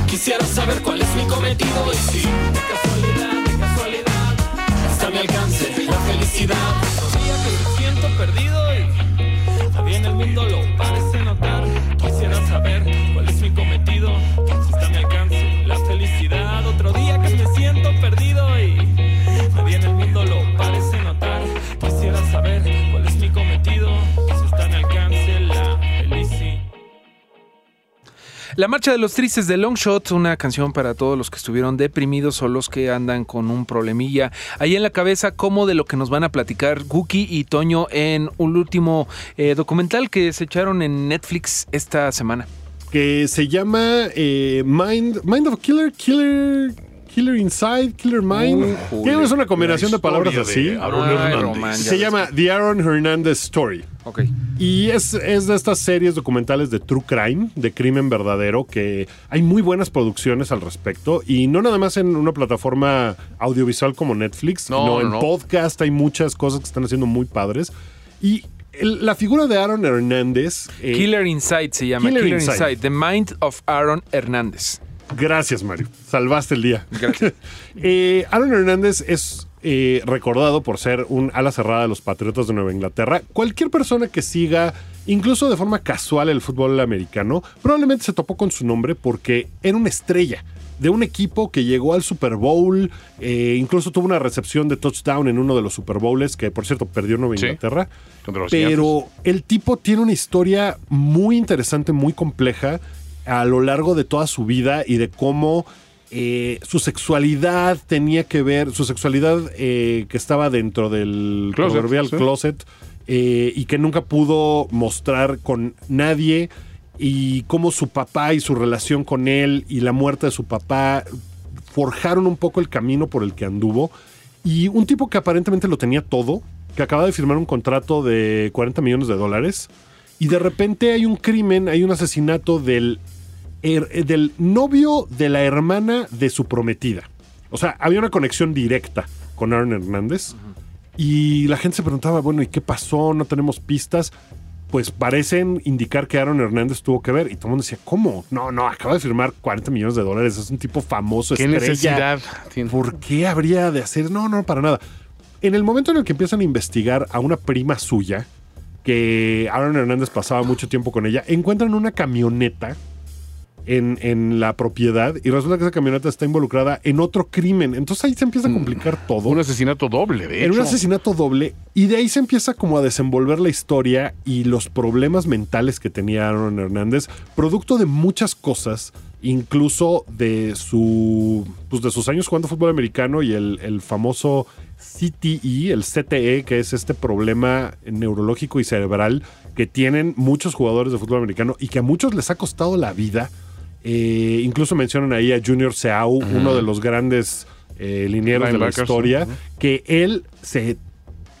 Quisiera saber cuál es mi cometido y si de casualidad, de casualidad está mi alcance la felicidad. Otro día que me siento perdido y nadie en el mundo lo parece notar. Quisiera saber la marcha de los tristes de Longshot, una canción para todos los que estuvieron deprimidos o los que andan con un problemilla ahí en la cabeza, como de lo que nos van a platicar Guki y Toño en un último eh, documental que se echaron en Netflix esta semana. que se llama eh, Mind, Mind of Killer, Killer, Killer Inside, Killer Mind. Que es una combinación de palabras de así. Aaron Ay, Hernández. Se llama The Aaron Hernandez Story. Ok. Y es, es de estas series documentales de True Crime, de crimen verdadero, que hay muy buenas producciones al respecto. Y no nada más en una plataforma audiovisual como Netflix, No, sino no, en no. podcast hay muchas cosas que están haciendo muy padres. Y la figura de Aaron Hernández... eh, Killer Inside se llama. Killer Killer, Inside. Inside. The Mind of Aaron Hernández. Gracias, Mario. Salvaste el día. Gracias. Eh, Aaron Hernández es eh, recordado por ser un ala cerrada de los Patriotas de Nueva Inglaterra. Cualquier persona que siga, incluso de forma casual, el fútbol americano, probablemente se topó con su nombre porque era una estrella de un equipo que llegó al Super Bowl, eh, incluso tuvo una recepción de touchdown en uno de los Super Bowls, que por cierto perdió Nueva. Inglaterra. Pero el tipo tiene una historia muy interesante, muy compleja a lo largo de toda su vida y de cómo eh, su sexualidad tenía que ver, su sexualidad eh, que estaba dentro del Closet, proverbial sí. closet eh, y que nunca pudo mostrar con nadie y cómo su papá y su relación con él y la muerte de su papá forjaron un poco el camino por el que anduvo. Y un tipo que aparentemente lo tenía todo, que acaba de firmar un contrato de 40 millones de dólares, y de repente hay un crimen, hay un asesinato del, her- del novio de la hermana de su prometida. O sea, había una conexión directa con Aaron Hernández. Y la gente se preguntaba, bueno, ¿y qué pasó? No tenemos pistas. Pues parecen indicar que Aaron Hernández tuvo que ver. Y todo el mundo decía, ¿cómo? No, no, acaba de firmar 40 millones de dólares. Es un tipo famoso, ¿Qué estrella. necesidad tiene? ¿Por qué habría de hacer? No, no, para nada. En el momento en el que empiezan a investigar a una prima suya, que Aaron Hernández pasaba mucho tiempo con ella, encuentran una camioneta en, en la propiedad y resulta que esa camioneta está involucrada en otro crimen. Entonces ahí se empieza a complicar todo. Un asesinato doble, de En hecho. un asesinato doble. Y de ahí se empieza como a desenvolver la historia y los problemas mentales que tenía Aaron Hernández, producto de muchas cosas, incluso de su pues de sus años jugando fútbol americano y el, el famoso CTE, el CTE, que es este problema neurológico y cerebral que tienen muchos jugadores de fútbol americano y que a muchos les ha costado la vida. Eh, incluso mencionan ahí a Junior Seau, uno de los grandes eh, linieros de la historia, que él se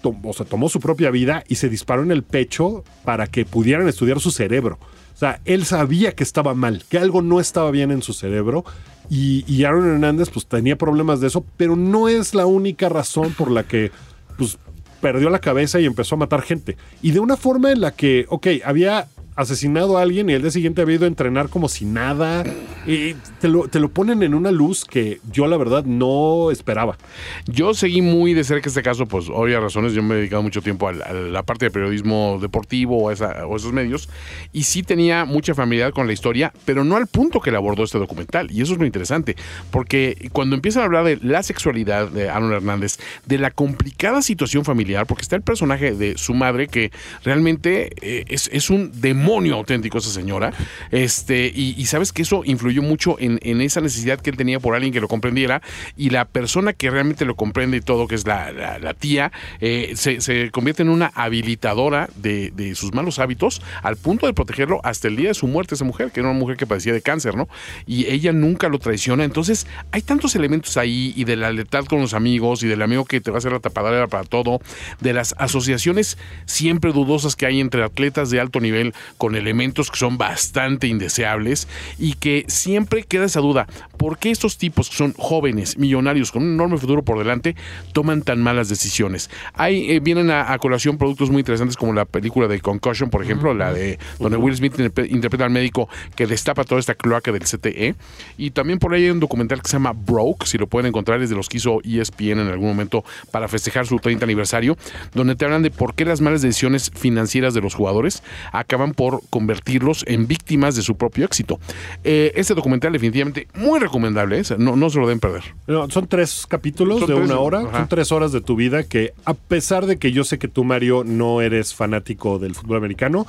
tomó, o sea, tomó su propia vida y se disparó en el pecho para que pudieran estudiar su cerebro. O sea, él sabía que estaba mal, que algo no estaba bien en su cerebro. Y, y Aaron Hernández pues tenía problemas de eso, pero no es la única razón por la que pues perdió la cabeza y empezó a matar gente. Y de una forma en la que, ok, había asesinado a alguien y el día siguiente había ido a entrenar como si nada. Y te lo, te lo ponen en una luz que yo la verdad no esperaba. Yo seguí muy de cerca este caso, pues obvias razones. Yo me he dedicado mucho tiempo a la, a la parte de periodismo deportivo o, esa- o esos medios. Y sí tenía mucha familiaridad con la historia, pero no al punto que le abordó este documental. Y eso es lo interesante, porque cuando empiezan a hablar de la sexualidad de Aaron Hernández, de la complicada situación familiar, porque está el personaje de su madre que realmente eh, es, es un demonio auténtico esa señora. Este, y, sabes que eso influyó mucho en, en esa necesidad que él tenía por alguien que lo comprendiera. Y la persona que realmente lo comprende y todo, que es la, la- la tía, eh, se, se convierte en una habilitadora de, de sus malos hábitos al punto de protegerlo hasta el día de su muerte, esa mujer, que era una mujer que padecía de cáncer, ¿no? Y ella nunca lo traiciona. Entonces, hay tantos elementos ahí y de la lealtad con los amigos y del amigo que te va a hacer la tapadera para todo, de las asociaciones siempre dudosas que hay entre atletas de alto nivel con elementos que son bastante indeseables y que siempre queda esa duda, ¿por qué estos tipos que son jóvenes, millonarios, con un enorme futuro por delante, toman tan malas decisiones? Hay, eh, vienen a, a colación productos muy interesantes como la película de Concussion, por ejemplo, la de donde Will Smith interpre- interpreta al médico que destapa toda esta cloaca del CTE. Y también por ahí hay un documental que se llama Broke, si lo pueden encontrar, es de los que hizo ESPN en algún momento para festejar su 30 aniversario, donde te hablan de por qué las malas decisiones financieras de los jugadores acaban por convertirlos en víctimas de su propio éxito. Eh, este documental definitivamente muy recomendable, ¿eh? no, no se lo den perder. No, son tres capítulos Son de tres, una hora, ajá. son tres horas de tu vida que a pesar de que yo sé que tú, Mario, no eres fanático del fútbol americano,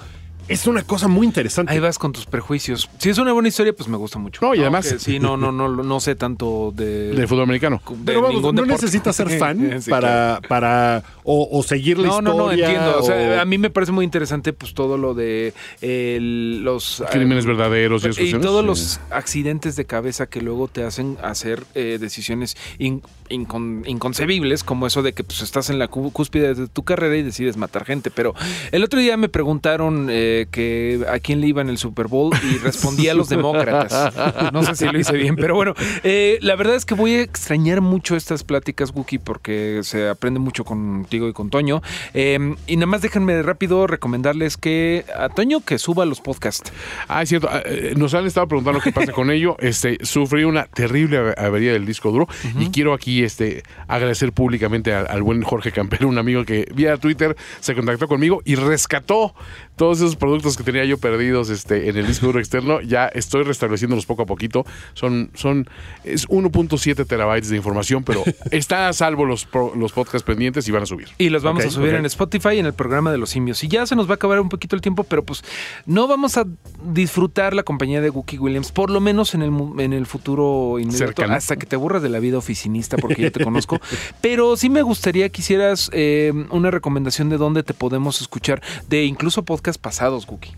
es una cosa muy interesante. Ahí vas con tus prejuicios. Si es una buena historia, pues me gusta mucho. No, y además- sí, no, no, no, no sé tanto de. De fútbol americano. de Pero vamos, ningún no deporte. necesitas ser fan Sí, para, para o, o seguir la No, no, historia. no, entiendo. O sea, a mí me parece muy interesante pues todo lo de el- los Crímenes verdaderos y y todos sí. los accidentes de cabeza que luego te hacen hacer eh, decisiones in- incon- inconcebibles, como eso de que pues, estás en la cú- cúspide de tu carrera y decides matar gente. Pero el otro día me preguntaron eh, que a quién le iba en el Super Bowl y respondí a los demócratas. No sé si lo hice bien, pero bueno, eh, la verdad es que voy a extrañar mucho estas pláticas, Wookie, porque se aprende mucho contigo y con Toño. Eh, y nada más déjenme rápido recomendarles que a Toño que suba los podcasts. Ah, es cierto. ah, eh, Nos han estado preguntando qué pasa con ello. Este, sufrí una terrible ave- avería del disco duro y quiero aquí este, agradecer públicamente al, al buen Jorge Campero, un amigo que vía Twitter se contactó conmigo y rescató todos esos productos que tenía yo perdidos este, en el disco duro externo. Ya estoy restableciéndolos poco a poquito. Son, son es 1.7 terabytes de información, pero está a salvo los, pro- los podcasts pendientes y van a subir. Y los vamos a subir en Spotify en el programa de los simios. Y ya se nos va a acabar un poquito el tiempo, pero pues no vamos a disfrutar la compañía de Wookie Williams, por lo menos en el, en el futuro inmediato, hasta que te aburras de la vida oficinista, porque yo te conozco. Pero sí me gustaría que hicieras eh, una recomendación de dónde te podemos escuchar, de incluso pasados, Wookie.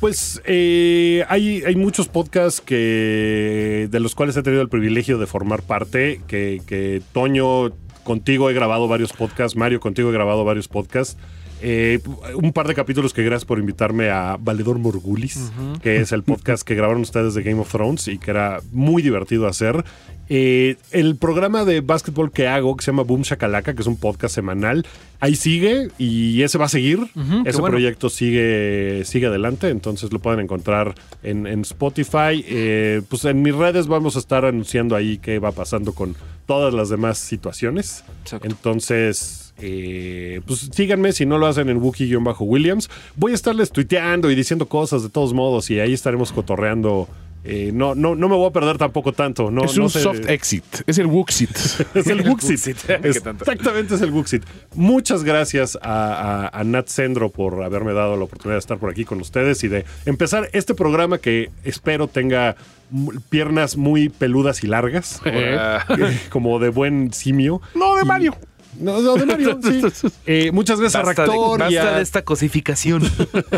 Pues eh, hay, hay muchos podcasts que de los cuales he tenido el privilegio de formar parte, que, que Toño, contigo he grabado varios podcasts, Mario, contigo he grabado varios podcasts. Eh, un par de capítulos que gracias por invitarme a Valedor Morgulis, que es el podcast que grabaron ustedes de Game of Thrones y que era muy divertido hacer. Eh, el programa de básquetbol que hago, que se llama Boom Shakalaka, que es un podcast semanal, ahí sigue y ese va a seguir. Ese bueno. proyecto sigue, sigue adelante, entonces lo pueden encontrar en, en Spotify. Eh, pues en mis redes vamos a estar anunciando ahí qué va pasando con todas las demás situaciones. Exacto. Entonces, eh, pues síganme si no lo hacen en Wookie-Williams. Voy a estarles tuiteando y diciendo cosas de todos modos y ahí estaremos cotorreando. Eh, no, no, no me voy a perder tampoco tanto. No, es no un sé- soft exit. Es el Wuxit. es el Wuxit. Wuxit. ¿Qué tanto? Exactamente es el Wuxit. Muchas gracias a, a- a Nat Sendro por haberme dado la oportunidad de estar por aquí con ustedes y de empezar este programa que espero tenga piernas muy peludas y largas, eh, como de buen simio. no, de Mario. No, de Mario, sí. Eh, muchas gracias Basta, a de, basta a- de esta cosificación.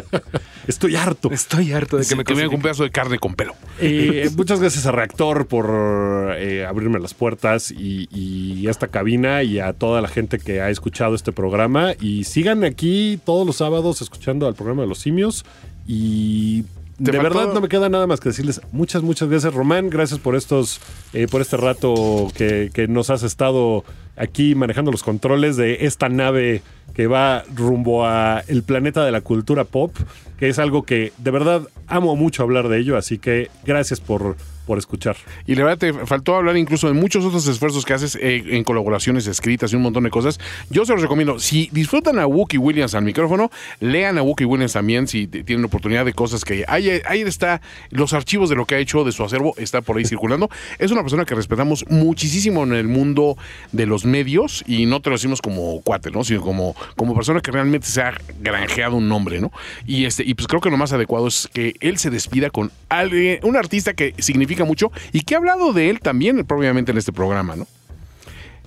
Estoy harto. Estoy harto de que me que me haga un pedazo de carne con pelo. Eh, muchas gracias a Reactor por eh, abrirme las puertas y, y esta cabina y a toda la gente que ha escuchado este programa. Y sigan aquí todos los sábados escuchando al programa de los simios. Y de faltó- verdad no me queda nada más que decirles muchas, muchas gracias, Román. Gracias por estos, eh, por este rato que, que nos has estado aquí manejando los controles de esta nave que va rumbo a el planeta de la cultura pop, que es algo que de verdad amo mucho hablar de ello, así que gracias por, por escuchar. Y la verdad te faltó hablar incluso de muchos otros esfuerzos que haces eh, en colaboraciones escritas y un montón de cosas. Yo se los recomiendo. Si disfrutan a Wookie Williams al micrófono, lean a Wookie Williams también si tienen oportunidad de cosas que ahí, ahí está los archivos de lo que ha hecho de su acervo está por ahí circulando. Es una persona que respetamos muchísimo en el mundo de los medios y no te lo decimos como cuate, ¿no? Sino como, como persona que realmente se ha granjeado un nombre, ¿no? Y este y pues creo que lo más adecuado es que él se despida con alguien, un artista que significa mucho y que ha hablado de él también propiamente en este programa, ¿no?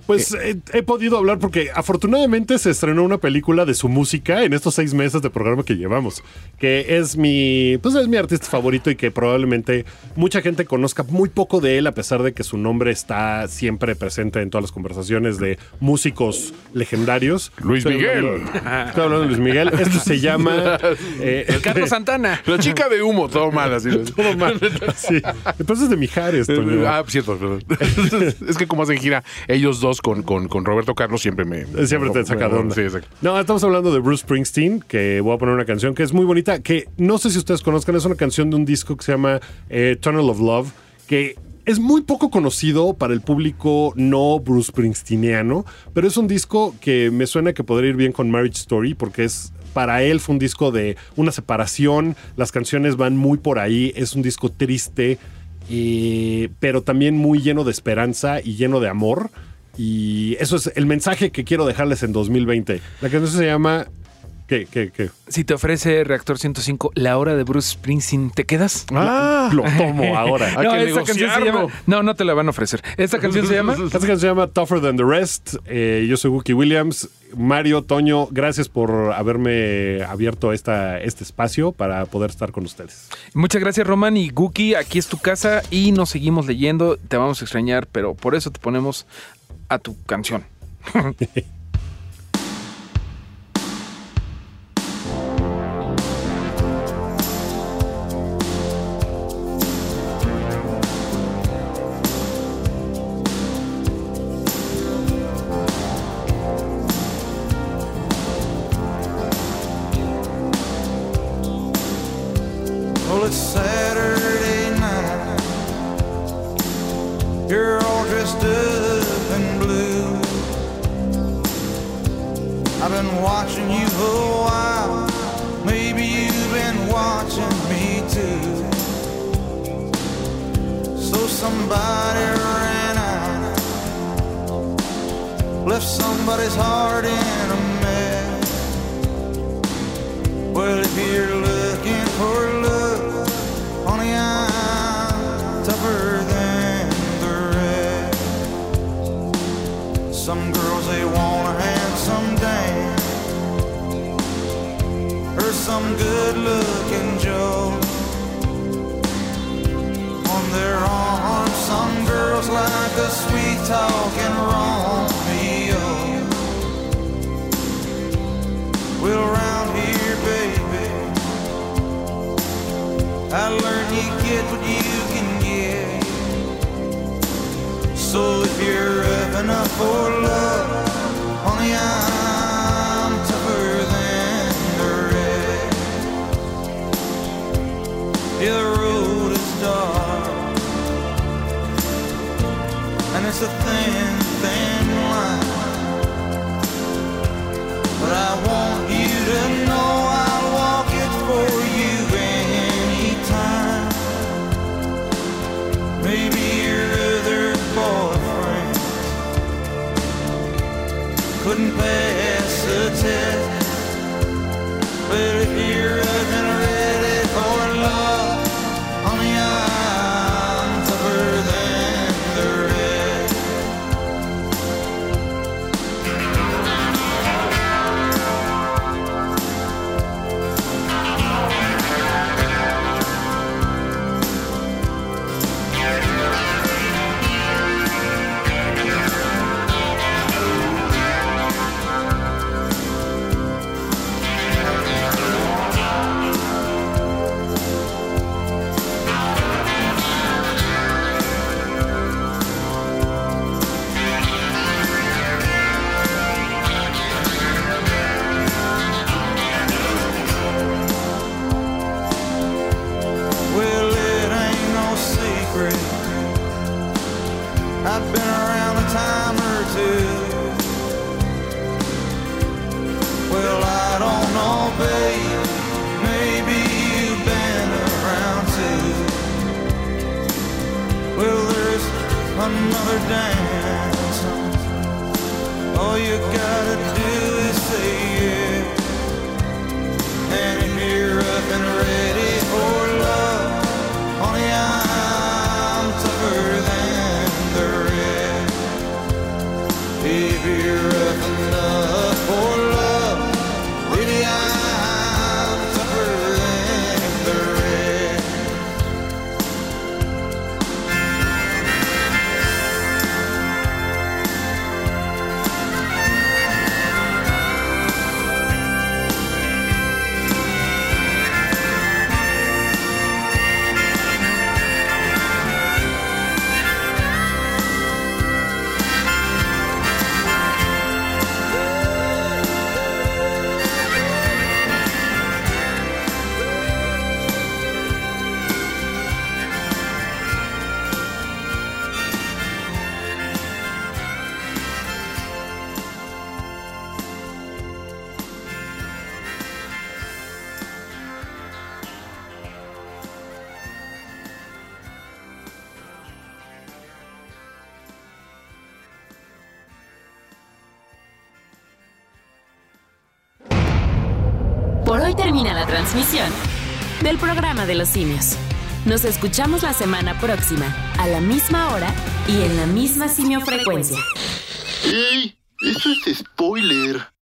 Pues eh, he podido hablar porque afortunadamente se estrenó una película de su música en estos seis meses de programa que llevamos, que es mi, pues es mi artista favorito y que probablemente mucha gente conozca muy poco de él a pesar de que su nombre está siempre presente en todas las conversaciones de músicos legendarios. Luis Estoy Miguel. hablando- estoy hablando de Luis Miguel. Esto se llama eh, Carlos Santana. La chica de humo, todo mal así. todo mal. Sí. Pero eso es de Mijares. Toño. Ah, cierto, perdón. es que como hacen gira ellos dos con, con, con Roberto Carlos, siempre me. Siempre te saca onda. Sí, exacto. No, estamos hablando de Bruce Springsteen, que voy a poner una canción que es muy bonita, que no sé si ustedes conozcan, es una canción de un disco que se llama eh, Tunnel of Love, que es muy poco conocido para el público no Bruce Springsteeniano, pero es un disco que me suena que podría ir bien con Marriage Story, porque es para él fue un disco de una separación, las canciones van muy por ahí, es un disco triste, eh, pero también muy lleno de esperanza y lleno de amor. Y eso es el mensaje que quiero dejarles en 2020. La canción se llama ¿Qué, qué, qué? Si te ofrece Reactor 105 la hora de Bruce Springsteen, ¿te quedas? Ah, Lo tomo ahora. Hay que esta canción se llama. No, no te la van a ofrecer. Esta canción se llama. Esta canción se llama Tougher Than the Rest. Eh, yo soy Wookie Williams. Mario, Toño, gracias por haberme abierto esta, este espacio para poder estar con ustedes. Muchas gracias, Roman y Guki. Aquí es tu casa y nos seguimos leyendo. Te vamos a extrañar, pero por eso te ponemos tu canción. like a sweet-talking Romeo. Well, around here, baby, I learned you get what you can get. So if you're up enough for love, honey, I'm it's a thin, thin line. But I want transmisión del programa de los simios. Nos escuchamos la semana próxima, a la misma hora y en la misma simiofrecuencia. ¡Ey! Eso es spoiler.